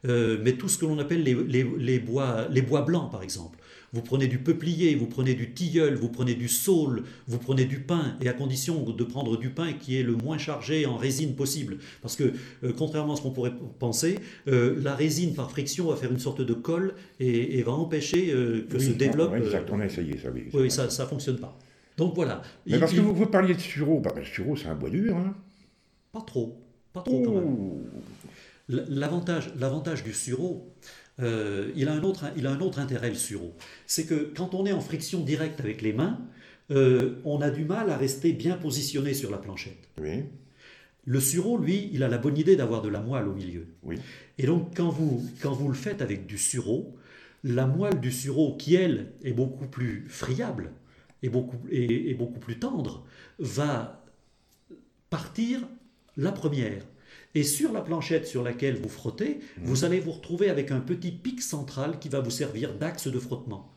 Mais tout ce que l'on appelle les, les- les bois, les bois blancs, par exemple. Vous prenez du peuplier, vous prenez du tilleul, vous prenez du saule, vous prenez du pin, et à condition de prendre du pin qui est le moins chargé en résine possible. Parce que, euh, contrairement à ce qu'on pourrait penser, euh, la résine par friction va faire une sorte de colle et, et va empêcher euh, que Oui, se développe. oui, exact, on a essayé ça, oui. oui, ça ne fonctionne pas. Donc voilà. Mais Il- parce que vous, vous parliez de sureau, bah, le sureau c'est un bois dur. Hein. Pas trop. Pas trop quand même. L'avantage du sureau, euh, il, a un autre, il a un autre intérêt, le sureau. C'est que quand on est en friction directe avec les mains, euh, on a du mal à rester bien positionné sur la planchette. Oui, Le sureau, lui, il a la bonne idée d'avoir de la moelle au milieu. oui. Et donc, quand vous, quand vous le faites avec du sureau, la moelle du sureau, qui elle est beaucoup plus friable et beaucoup, et, et beaucoup plus tendre, va partir la première. Et sur la planchette sur laquelle vous frottez, vous allez vous retrouver avec un petit pic central qui va vous servir d'axe de frottement.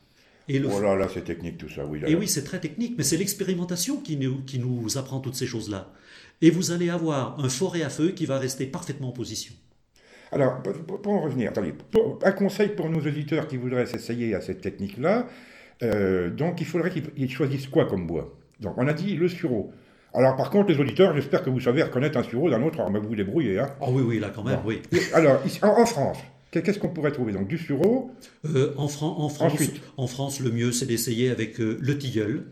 Et, le, Oh là là, c'est technique tout ça, oui. là, et oui, c'est très technique, mais c'est l'expérimentation qui nous, qui nous apprend toutes ces choses-là. Et vous allez avoir un forêt à feu qui va rester parfaitement en position. Alors, pour, en revenir, attendez, pour- un conseil pour nos auditeurs qui voudraient s'essayer à cette technique-là, euh, donc il faudrait qu'ils ils choisissent quoi comme bois? Donc on a dit le sureau. Alors par contre, les auditeurs, j'espère que vous savez reconnaître un sureau d'un autre, alors mais vous vous débrouillez. Hein. Oh oui, oui, là quand même, Bon. oui. Alors, ici, en, en France, qu'est- qu'est-ce qu'on pourrait trouver? Donc du sureau, Euh, en, Fran- en France, Ensuite. en France, le mieux, c'est d'essayer avec euh, le tilleul.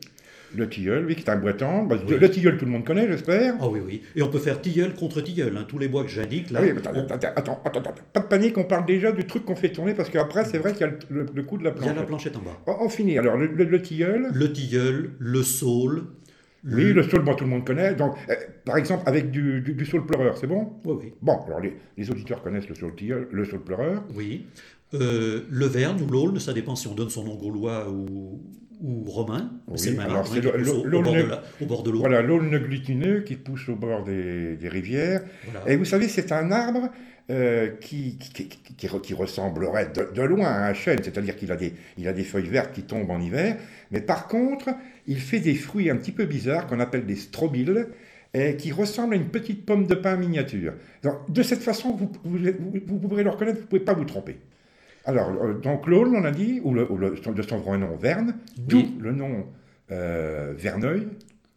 le tilleul, oui, qui est un bois tendre. Bah, Oui. Le tilleul, tout le monde connaît, j'espère. Ah oui, oui. Et on peut faire tilleul contre tilleul. hein. Tous les bois que j'indique, là. Ah oui, mais attends, on- attends, attends, attends, attends, pas de panique, on parle déjà du truc qu'on fait tourner, parce qu'après, c'est vrai qu'il y a le, le- coup de la il y a planche. la planchette en bas. On, on finit, alors le, le- le tilleul, Le tilleul, le saule, Oui, le saule, bon, tout le monde connaît. Donc, euh, par exemple, avec du, du, du saule pleureur, c'est bon? Oui, oui. Bon, alors les, les auditeurs connaissent le saule tilleul, le saule pleureur. Oui. Euh, le Verne ou l'Aulne, ça dépend si on donne son nom gaulois ou, ou romain. Oui, c'est le même arbre, hein, pousse au, bord de l'aulne- la- au bord de l'eau. Voilà, l'aulne glutineux qui pousse au bord des, des rivières. Voilà. Et vous savez, c'est un arbre euh, qui, qui, qui, qui- ressemblerait de, de loin à un chêne, c'est-à-dire qu'il a des, il a des feuilles vertes qui tombent en hiver, mais par contre, il fait des fruits un petit peu bizarres qu'on appelle des strobiles, et qui ressemblent à une petite pomme de pin miniature. Donc, de cette façon, vous, vous, vous- pourrez le reconnaître, vous ne pouvez pas vous tromper. Alors, euh, donc l'aulne, on a dit, ou, le, ou le- de son vrai nom, Verne, d'où Oui. le nom euh, Verneuil,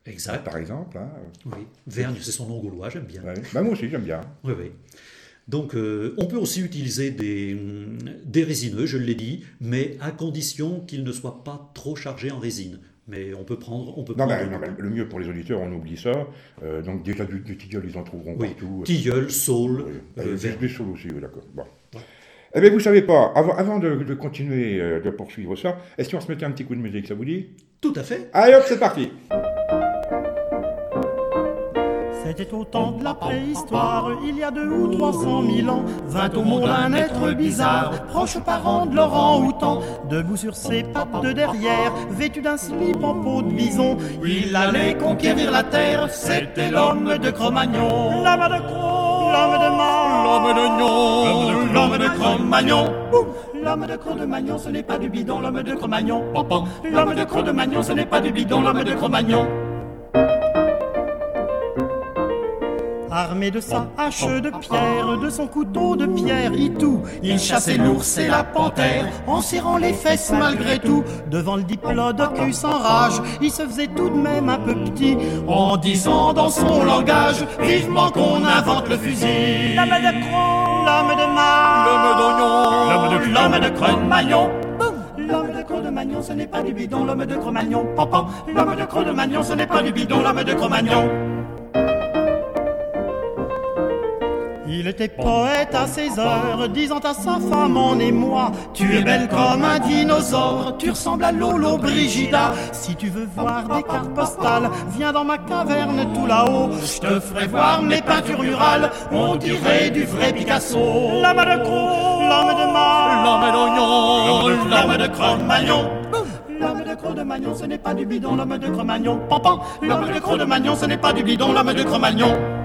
Exact. par exemple. hein. Oui. Vergne, c'est son nom gaulois, j'aime bien. Ouais. Bah, moi aussi, j'aime bien. Oui, oui. Donc, euh, on peut aussi utiliser des, hum, des résineux, je l'ai dit, mais à condition qu'ils ne soient pas trop chargés en résine. Mais on peut prendre. On peut Non, prendre non, mais le mieux pour les auditeurs, on oublie ça. Euh, donc déjà du, du tilleul, ils en trouveront oui, partout. tilleul, saule, Oui. euh, saules aussi, oui, d'accord. Bon. Eh bien, vous savez pas, avant, avant de, de continuer euh, de poursuivre ça, est-ce qu'on se mettait un petit coup de musique, ça vous dit? Tout à fait. Allez hop, c'est parti C'était au temps de la préhistoire, il y a deux ou trois cent mille ans, vint au monde un être bizarre, proche parent de l'orang-outan, debout sur ses pattes de derrière, vêtu d'un slip en peau de bison, il allait conquérir la terre, c'était l'homme de Cro-Magnon. L'homme de Cro, l'homme de Man, l'homme de l'homme de Cro-Magnon. L'homme de Cro-de-Magnon, ce n'est pas du bidon, l'homme de Cro-Magnon. Pam, pam. L'homme de Cro-de-Magnon, ce n'est pas du bidon, l'homme de Cro-Magnon. Armé de sa hache de pierre, de son couteau de pierre, Itou, il chassait l'ours et la panthère, en serrant les fesses malgré tout. Devant le diplodocus en rage, il se faisait tout de même un peu petit, en disant dans son langage, vivement qu'on invente le fusil. L'homme de Cro, l'homme de Mar, l'homme d'Oignon, l'homme de l'homme de Cro-Magnon. L'homme de Cro-de-Magnon, ce n'est pas du bidon, l'homme de Cro-Magnon. Pam, pam. L'homme de Cro-de-Magnon, ce n'est pas du bidon, l'homme de Cro-Magnon. Il était poète à ses heures, disant à sa femme en émoi Tu es belle comme un dinosaure, tu ressembles à Lolo Brigida. Si tu veux voir des cartes postales, viens dans ma caverne tout là-haut. Je te ferai voir mes peintures murales, on dirait du vrai Picasso. L'homme de Cro, l'homme de Mar, l'homme d'Oignon, l'homme de Cro-Magnon. L'homme de Cro-de-Magnon, ce n'est pas du bidon, l'homme de Cro-Magnon. Pampan, l'homme de Cro-de-Magnon, ce n'est pas du bidon, l'homme de Cro-Magnon.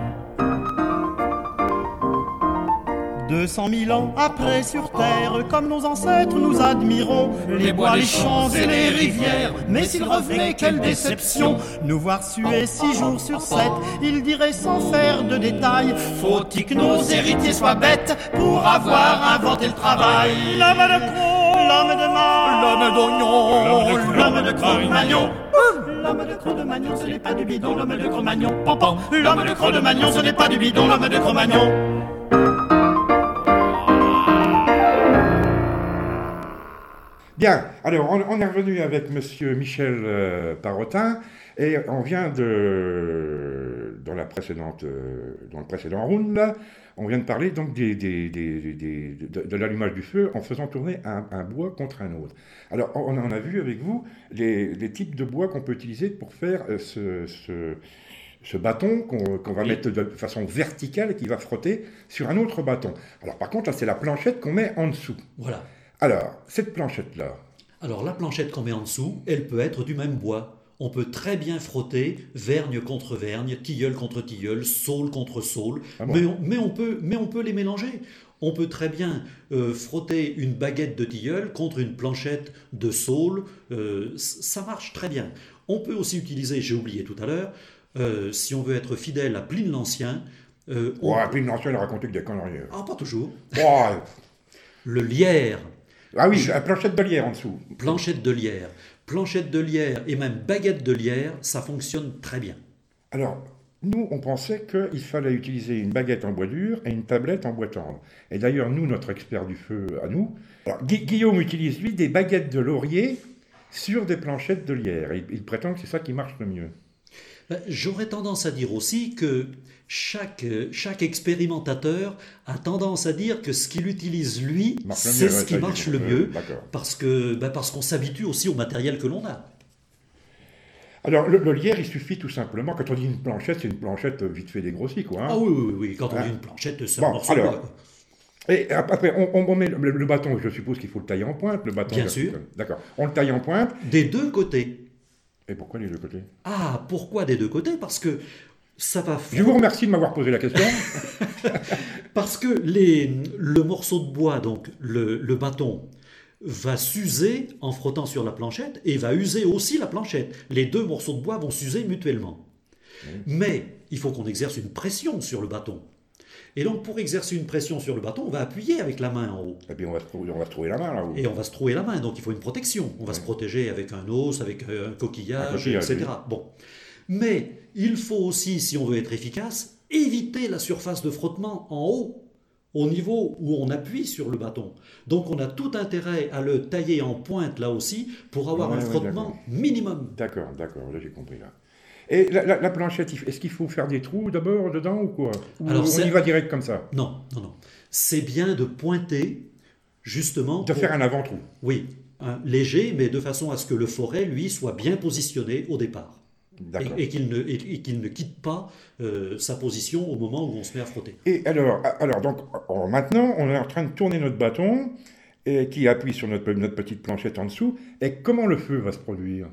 Deux cent mille ans après sur terre, comme nos ancêtres nous admirons les bois, les champs et les rivières. Mais s'il revenait, quelle déception. Nous voir suer six jours sur sept, il dirait sans faire de détails Faut-il que nos héritiers soient bêtes pour avoir inventé le travail. L'homme de Cro, l'homme de Mar, l'homme d'Oignon, l'homme de Cro-Magnon. L'homme de Cro-de-Magnon, ce n'est pas du bidon, l'homme de Cro-Magnon. L'homme de Cro-de-Magnon, ce n'est pas du bidon, l'homme de Cro-Magnon. Bien, alors on, on est revenu avec monsieur Michel euh, Parotin et on vient de dans la précédente euh, dans le précédent round là, on vient de parler donc des, des- des- des- de, de l'allumage du feu en faisant tourner un, un bois contre un autre. Alors on en a vu avec vous les, les types de bois qu'on peut utiliser pour faire euh, ce, ce, ce bâton qu'on va Oui. mettre de façon verticale et qui va frotter sur un autre bâton. Alors par contre là c'est la planchette qu'on met en dessous. Voilà. Alors cette planchette là. Alors la planchette qu'on met en dessous, elle peut être du même bois. On peut très bien frotter vergne contre vergne, tilleul contre tilleul, saule contre saule, Ah bon mais, on, mais on peut, mais on peut les mélanger. On peut très bien euh, frotter une baguette de tilleul contre une planchette de saule, euh, ça marche très bien. On peut aussi utiliser, j'ai oublié tout à l'heure, euh, si on veut être fidèle à Pline l'Ancien, euh, on- Ouais, puis l'ancien il a raconté que des conneries. ah, pas toujours, le lierre, Ah oui, la planchette de lierre en dessous. planchette de lierre, planchette de lierre et même baguette de lierre, ça fonctionne très bien. Alors, nous, on pensait qu'il fallait utiliser une baguette en bois dur et une tablette en bois tendre. Et d'ailleurs, nous, notre expert du feu à nous, alors, Guillaume utilise, lui, des baguettes de laurier sur des planchettes de lierre. Il prétend que c'est ça qui marche le mieux. Ben, J'aurais tendance à dire aussi que chaque, euh, chaque expérimentateur a tendance à dire que ce qu'il utilise lui, c'est ce qui marche le mieux, d'accord. parce que ben, parce qu'on s'habitue aussi au matériel que l'on a. Alors, le, le lierre, il suffit tout simplement, quand on dit une planchette, c'est une planchette vite fait dégrossie, quoi. hein. Ah oui, oui, oui, quand on Hein dit une planchette, c'est Bon, un morceau alors. Et ap- après, on, on- met le, le bâton, je suppose qu'il faut le tailler en pointe, le bâton. Bien vertical. sûr. D'accord. On le taille en pointe. Des deux côtés. Et pourquoi les deux côtés Ah, pourquoi des deux côtés? Parce que ça va Je vous remercie de m'avoir posé la question. [laughs] Parce que les, le morceau de bois, donc le, le bâton, va s'user en frottant sur la planchette et va user aussi la planchette. Les deux morceaux de bois vont s'user mutuellement. Mais il faut qu'on exerce une pression sur le bâton. Et donc pour exercer une pression sur le bâton, on va appuyer avec la main en haut. Et puis on va se, trouver- on va se trouver la main là-haut. Et on va se trouver la main, donc il faut une protection. On va se protéger avec un os, avec euh, un coquillage, Un coquillage, etc. Bon. Mais il faut aussi, si on veut être efficace, éviter la surface de frottement en haut, au niveau où on appuie sur le bâton. Donc on a tout intérêt à le tailler en pointe là aussi pour avoir Ouais, un ouais, frottement minimum. D'accord, d'accord, là j'ai compris là. Et la, la- est-ce qu'il faut faire des trous d'abord dedans ou quoi? Ou Alors, on y va direct comme ça? Non, non, non. C'est bien de pointer justement. De pour- faire un avant-trou. Oui, un léger, mais de façon à ce que le forêt, lui, soit bien positionné au départ. Et, et qu'il ne, et- et qu'il ne quitte pas euh, sa position au moment où on se met à frotter. Et alors, alors donc, en- maintenant, on est en train de tourner notre bâton et qui appuie sur notre, notre petite planchette en dessous. Et comment le feu va se produire?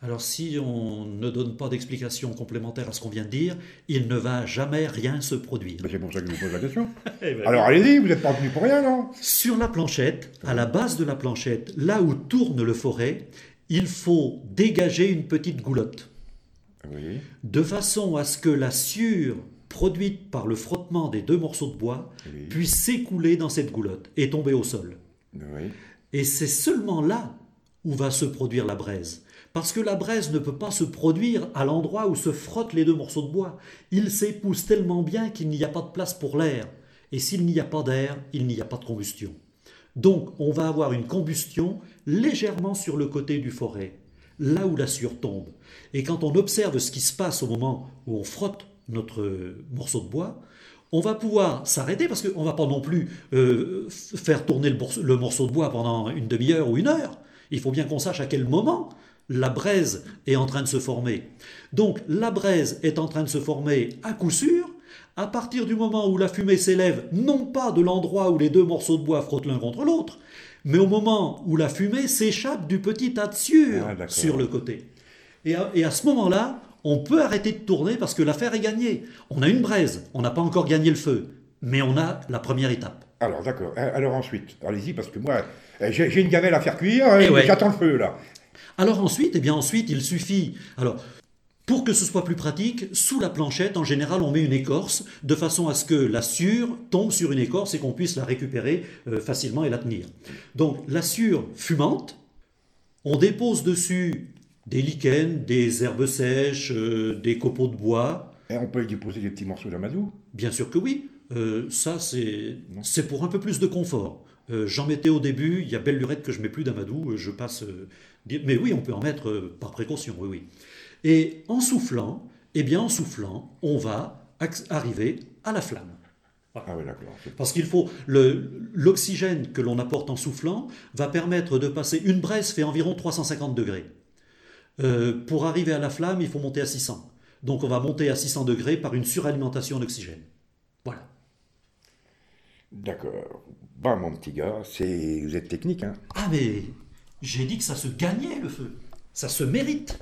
Alors si on ne donne pas d'explication complémentaire à ce qu'on vient de dire, il ne va jamais rien se produire. Ben, C'est pour ça que je vous pose la question. [laughs] Eh ben Alors allez-y, vous n'êtes pas venu pour rien, non? Sur la planchette, à la base de la planchette, là où tourne le forêt, il faut dégager une petite goulotte, Oui, de façon à ce que la sueur produite par le frottement des deux morceaux de bois oui, puisse s'écouler dans cette goulotte et tomber au sol. oui. Et c'est seulement là où va se produire la braise. Parce que la braise ne peut pas se produire à l'endroit où se frottent les deux morceaux de bois. Ils s'épousent tellement bien qu'il n'y a pas de place pour l'air. Et s'il n'y a pas d'air, il n'y a pas de combustion. Donc on va avoir une combustion légèrement sur le côté du forêt, là où la sueur tombe. Et quand on observe ce qui se passe au moment où on frotte notre morceau de bois, on va pouvoir s'arrêter parce qu'on ne va pas non plus euh, faire tourner le morceau de bois pendant une demi-heure ou une heure. Il faut bien qu'on sache à quel moment la braise est en train de se former. Donc la braise est en train de se former à coup sûr à partir du moment où la fumée s'élève, non pas de l'endroit où les deux morceaux de bois frottent l'un contre l'autre, mais au moment où la fumée s'échappe du petit tas de sueur Ah, sur le côté. Et à, et à ce moment-là, on peut arrêter de tourner parce que l'affaire est gagnée. On a une braise, on n'a pas encore gagné le feu, mais on a la première étape. Alors d'accord. Alors ensuite, allez-y, parce que moi, euh, j'ai une gamelle à faire cuire et Eh ouais. j'attends le feu là. Alors ensuite, eh bien ensuite, il suffit. Alors, pour que ce soit plus pratique, sous la planchette, en général, on met une écorce de façon à ce que la sueur tombe sur une écorce et qu'on puisse la récupérer euh, facilement et la tenir. Donc, la sueur fumante, on dépose dessus des lichens, des herbes sèches, euh, des copeaux de bois. Et on peut y déposer des petits morceaux d'amadou. Bien sûr que oui. Euh, ça, c'est c'est pour un peu plus de confort. Euh, J'en mettais au début, il y a belle lurette que je mets plus d'amadou, euh, je passe. euh, mais oui, on peut en mettre euh, par précaution, oui, oui. Et en soufflant, eh bien, en soufflant, on va arriver à la flamme. Ah oui, d'accord. Parce qu'il faut l'oxygène que l'on apporte en soufflant va permettre de passer une braise fait environ 350 degrés. Pour arriver à la flamme, il faut monter à 600. Donc on va monter à 600 degrés par une suralimentation en oxygène. Voilà. D'accord. Bah mon petit gars, c'est vous êtes technique, hein Ah mais j'ai dit que ça se gagnait le feu. Ça se mérite.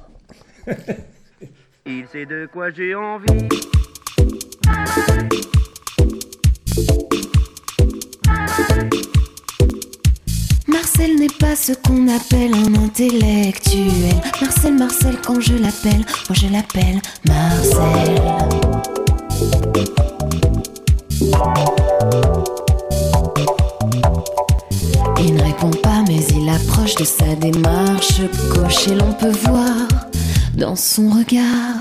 Il sait de quoi j'ai envie. Marcel n'est pas ce qu'on appelle un intellectuel. Marcel, Marcel, quand je l'appelle, moi je l'appelle Marcel. De sa démarche gauche et l'on peut voir dans son regard.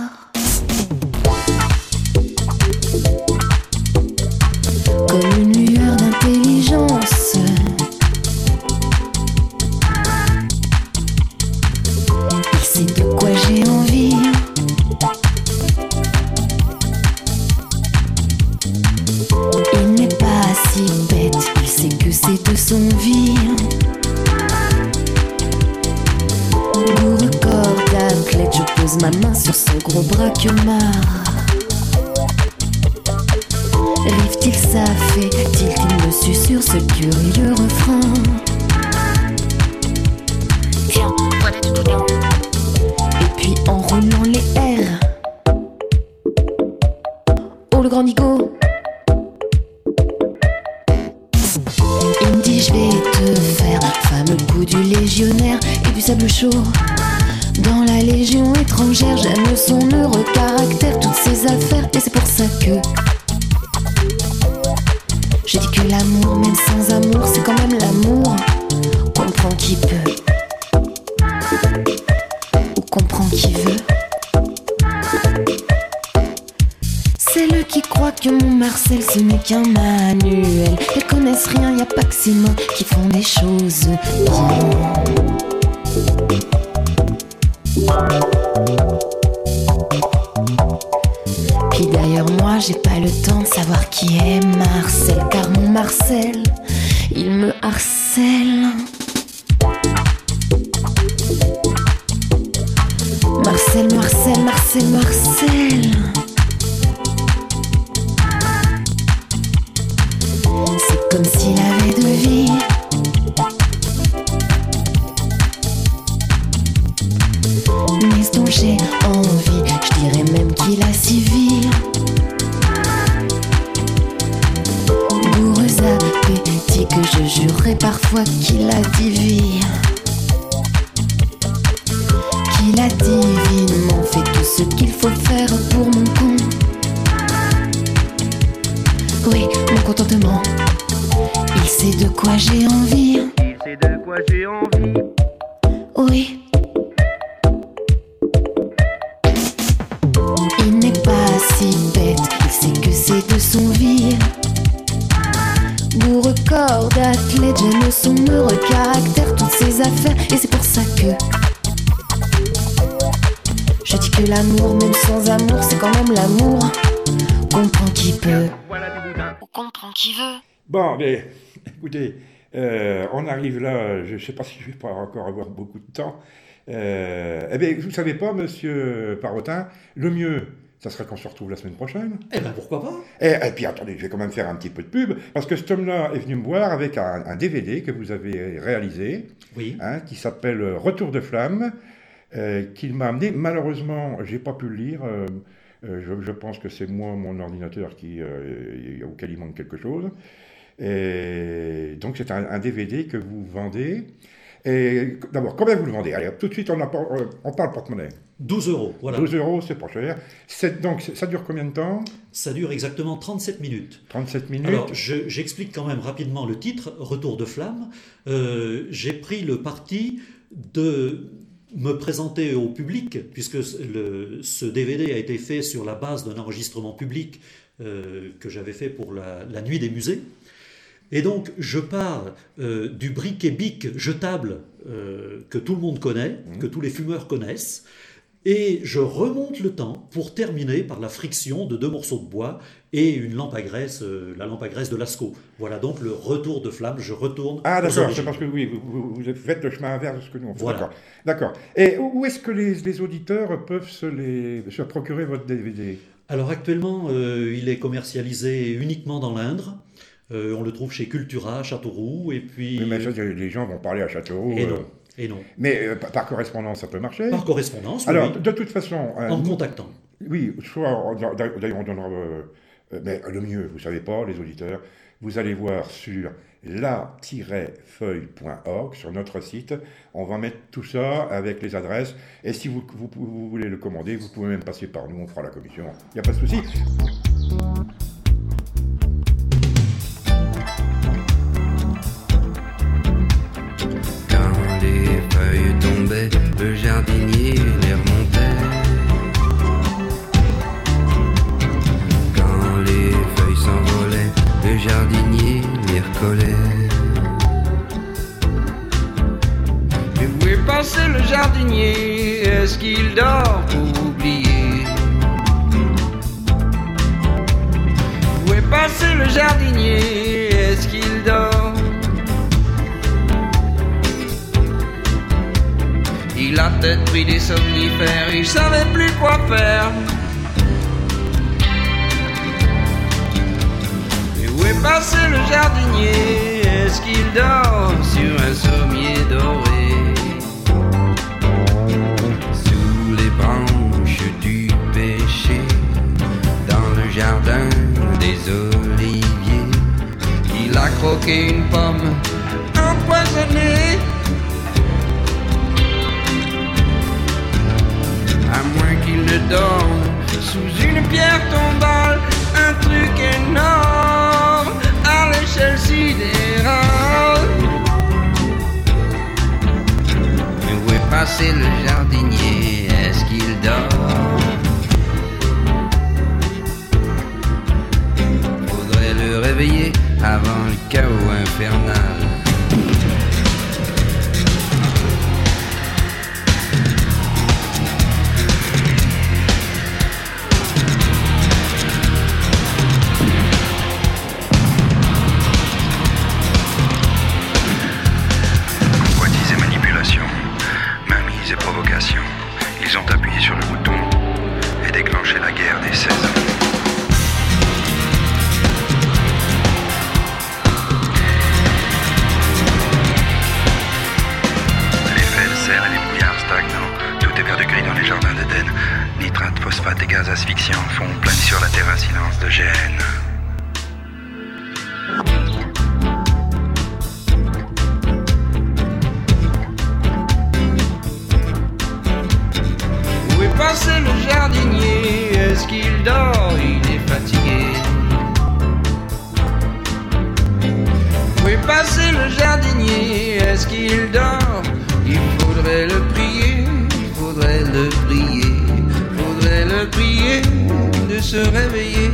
Moi j'ai pas le temps de savoir qui est Marcel Car mon Marcel, il me harcèle. Marcel, Marcel, Marcel, Marcel parfois [laughs] Écoutez, euh, on arrive là, je ne sais pas [laughs] si je vais pas encore avoir beaucoup de temps. Euh, eh bien, vous savez pas, monsieur Parotin, le mieux, ça serait qu'on se retrouve la semaine prochaine. Eh ben pourquoi pas? Et, et puis attendez, je vais quand même faire un petit peu de pub, parce que cet homme-là est venu me voir avec un, un DVD que vous avez réalisé, Oui. hein, qui s'appelle Retour de flamme, euh, qu'il m'a amené. Malheureusement, j'ai pas pu le lire. je, je pense que c'est moi, mon ordinateur, qui, auquel il manque quelque chose. Et donc c'est un, un DVD que vous vendez. Et d'abord, combien vous le vendez? Allez, tout de suite, on, a, pas- on parle porte-monnaie. 12 euros, voilà. 12 euros, c'est pas cher. Donc, ça dure combien de temps? Ça dure exactement 37 minutes. 37 minutes Alors, je- j'explique quand même rapidement le titre, Retour de flamme. Euh, J'ai pris le parti de me présenter au public, puisque le- ce DVD a été fait sur la base d'un enregistrement public euh, que j'avais fait pour la, la Nuit des musées. Et donc, je pars euh, du briquet-bic jetable euh, que tout le monde connaît, que tous les fumeurs connaissent, et je remonte le temps pour terminer par la friction de deux morceaux de bois et une lampe à graisse, euh, la lampe à graisse de Lascaux. Voilà donc le retour de flamme, je retourne. Ah d'accord, c'est parce que oui, vous, faites le chemin inverse de ce que nous on fait. Voilà. D'accord. D'accord. Et où où est-ce que les, les auditeurs peuvent se, les, se procurer votre DVD Alors actuellement, euh, il est commercialisé uniquement dans l'Indre. Euh, on le trouve chez Cultura, Châteauroux, et puis... Oui, mais ça, les gens vont parler à Châteauroux. Et euh, non, et non. Mais euh, par, correspondance, ça peut marcher. Par correspondance, oui, Alors, oui. de toute façon. euh, en contactant. Oui, soit, d'ailleurs, on donnera. euh, euh, mais le mieux, vous savez pas, les auditeurs, vous allez voir sur la-feuille.org, sur notre site. On va mettre tout ça avec les adresses. Et si vous, vous, vous voulez le commander, vous pouvez même passer par nous, on fera la commission. Il n'y a pas de souci. Le jardinier les remontait. Quand les feuilles s'envolaient, le jardinier les recollait. Mais où est passé le jardinier? Est-ce qu'il dort pour oublier? Où est passé le jardinier? Est-ce qu'il dort Il a peut-être pris des somnifères, il savait plus quoi faire. Et où est passé le jardinier? Est-ce qu'il dort sur un sommier doré? Sous les branches du péché, dans le jardin des oliviers, il a croqué une pomme empoisonnée. À moins qu'il ne dorme sous une pierre tombale, un truc énorme à l'échelle sidérale. Où est passé le jardinier? Est-ce qu'il dort? Faudrait le réveiller avant le chaos infernal. Où est passé le jardinier? Est-ce qu'il dort? Il est fatigué. Où est passé le jardinier? Est-ce qu'il dort? Il faudrait le prier, il faudrait le prier, faudrait le prier de se réveiller.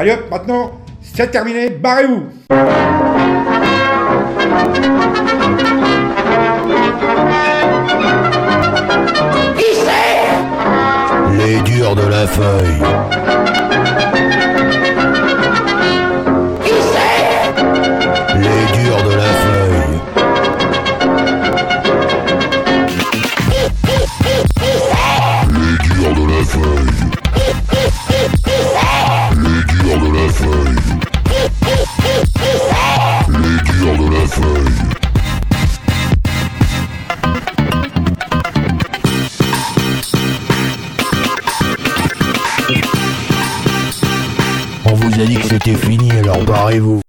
Allez hop, maintenant, c'est terminé, barrez-vous Les durs de la feuille.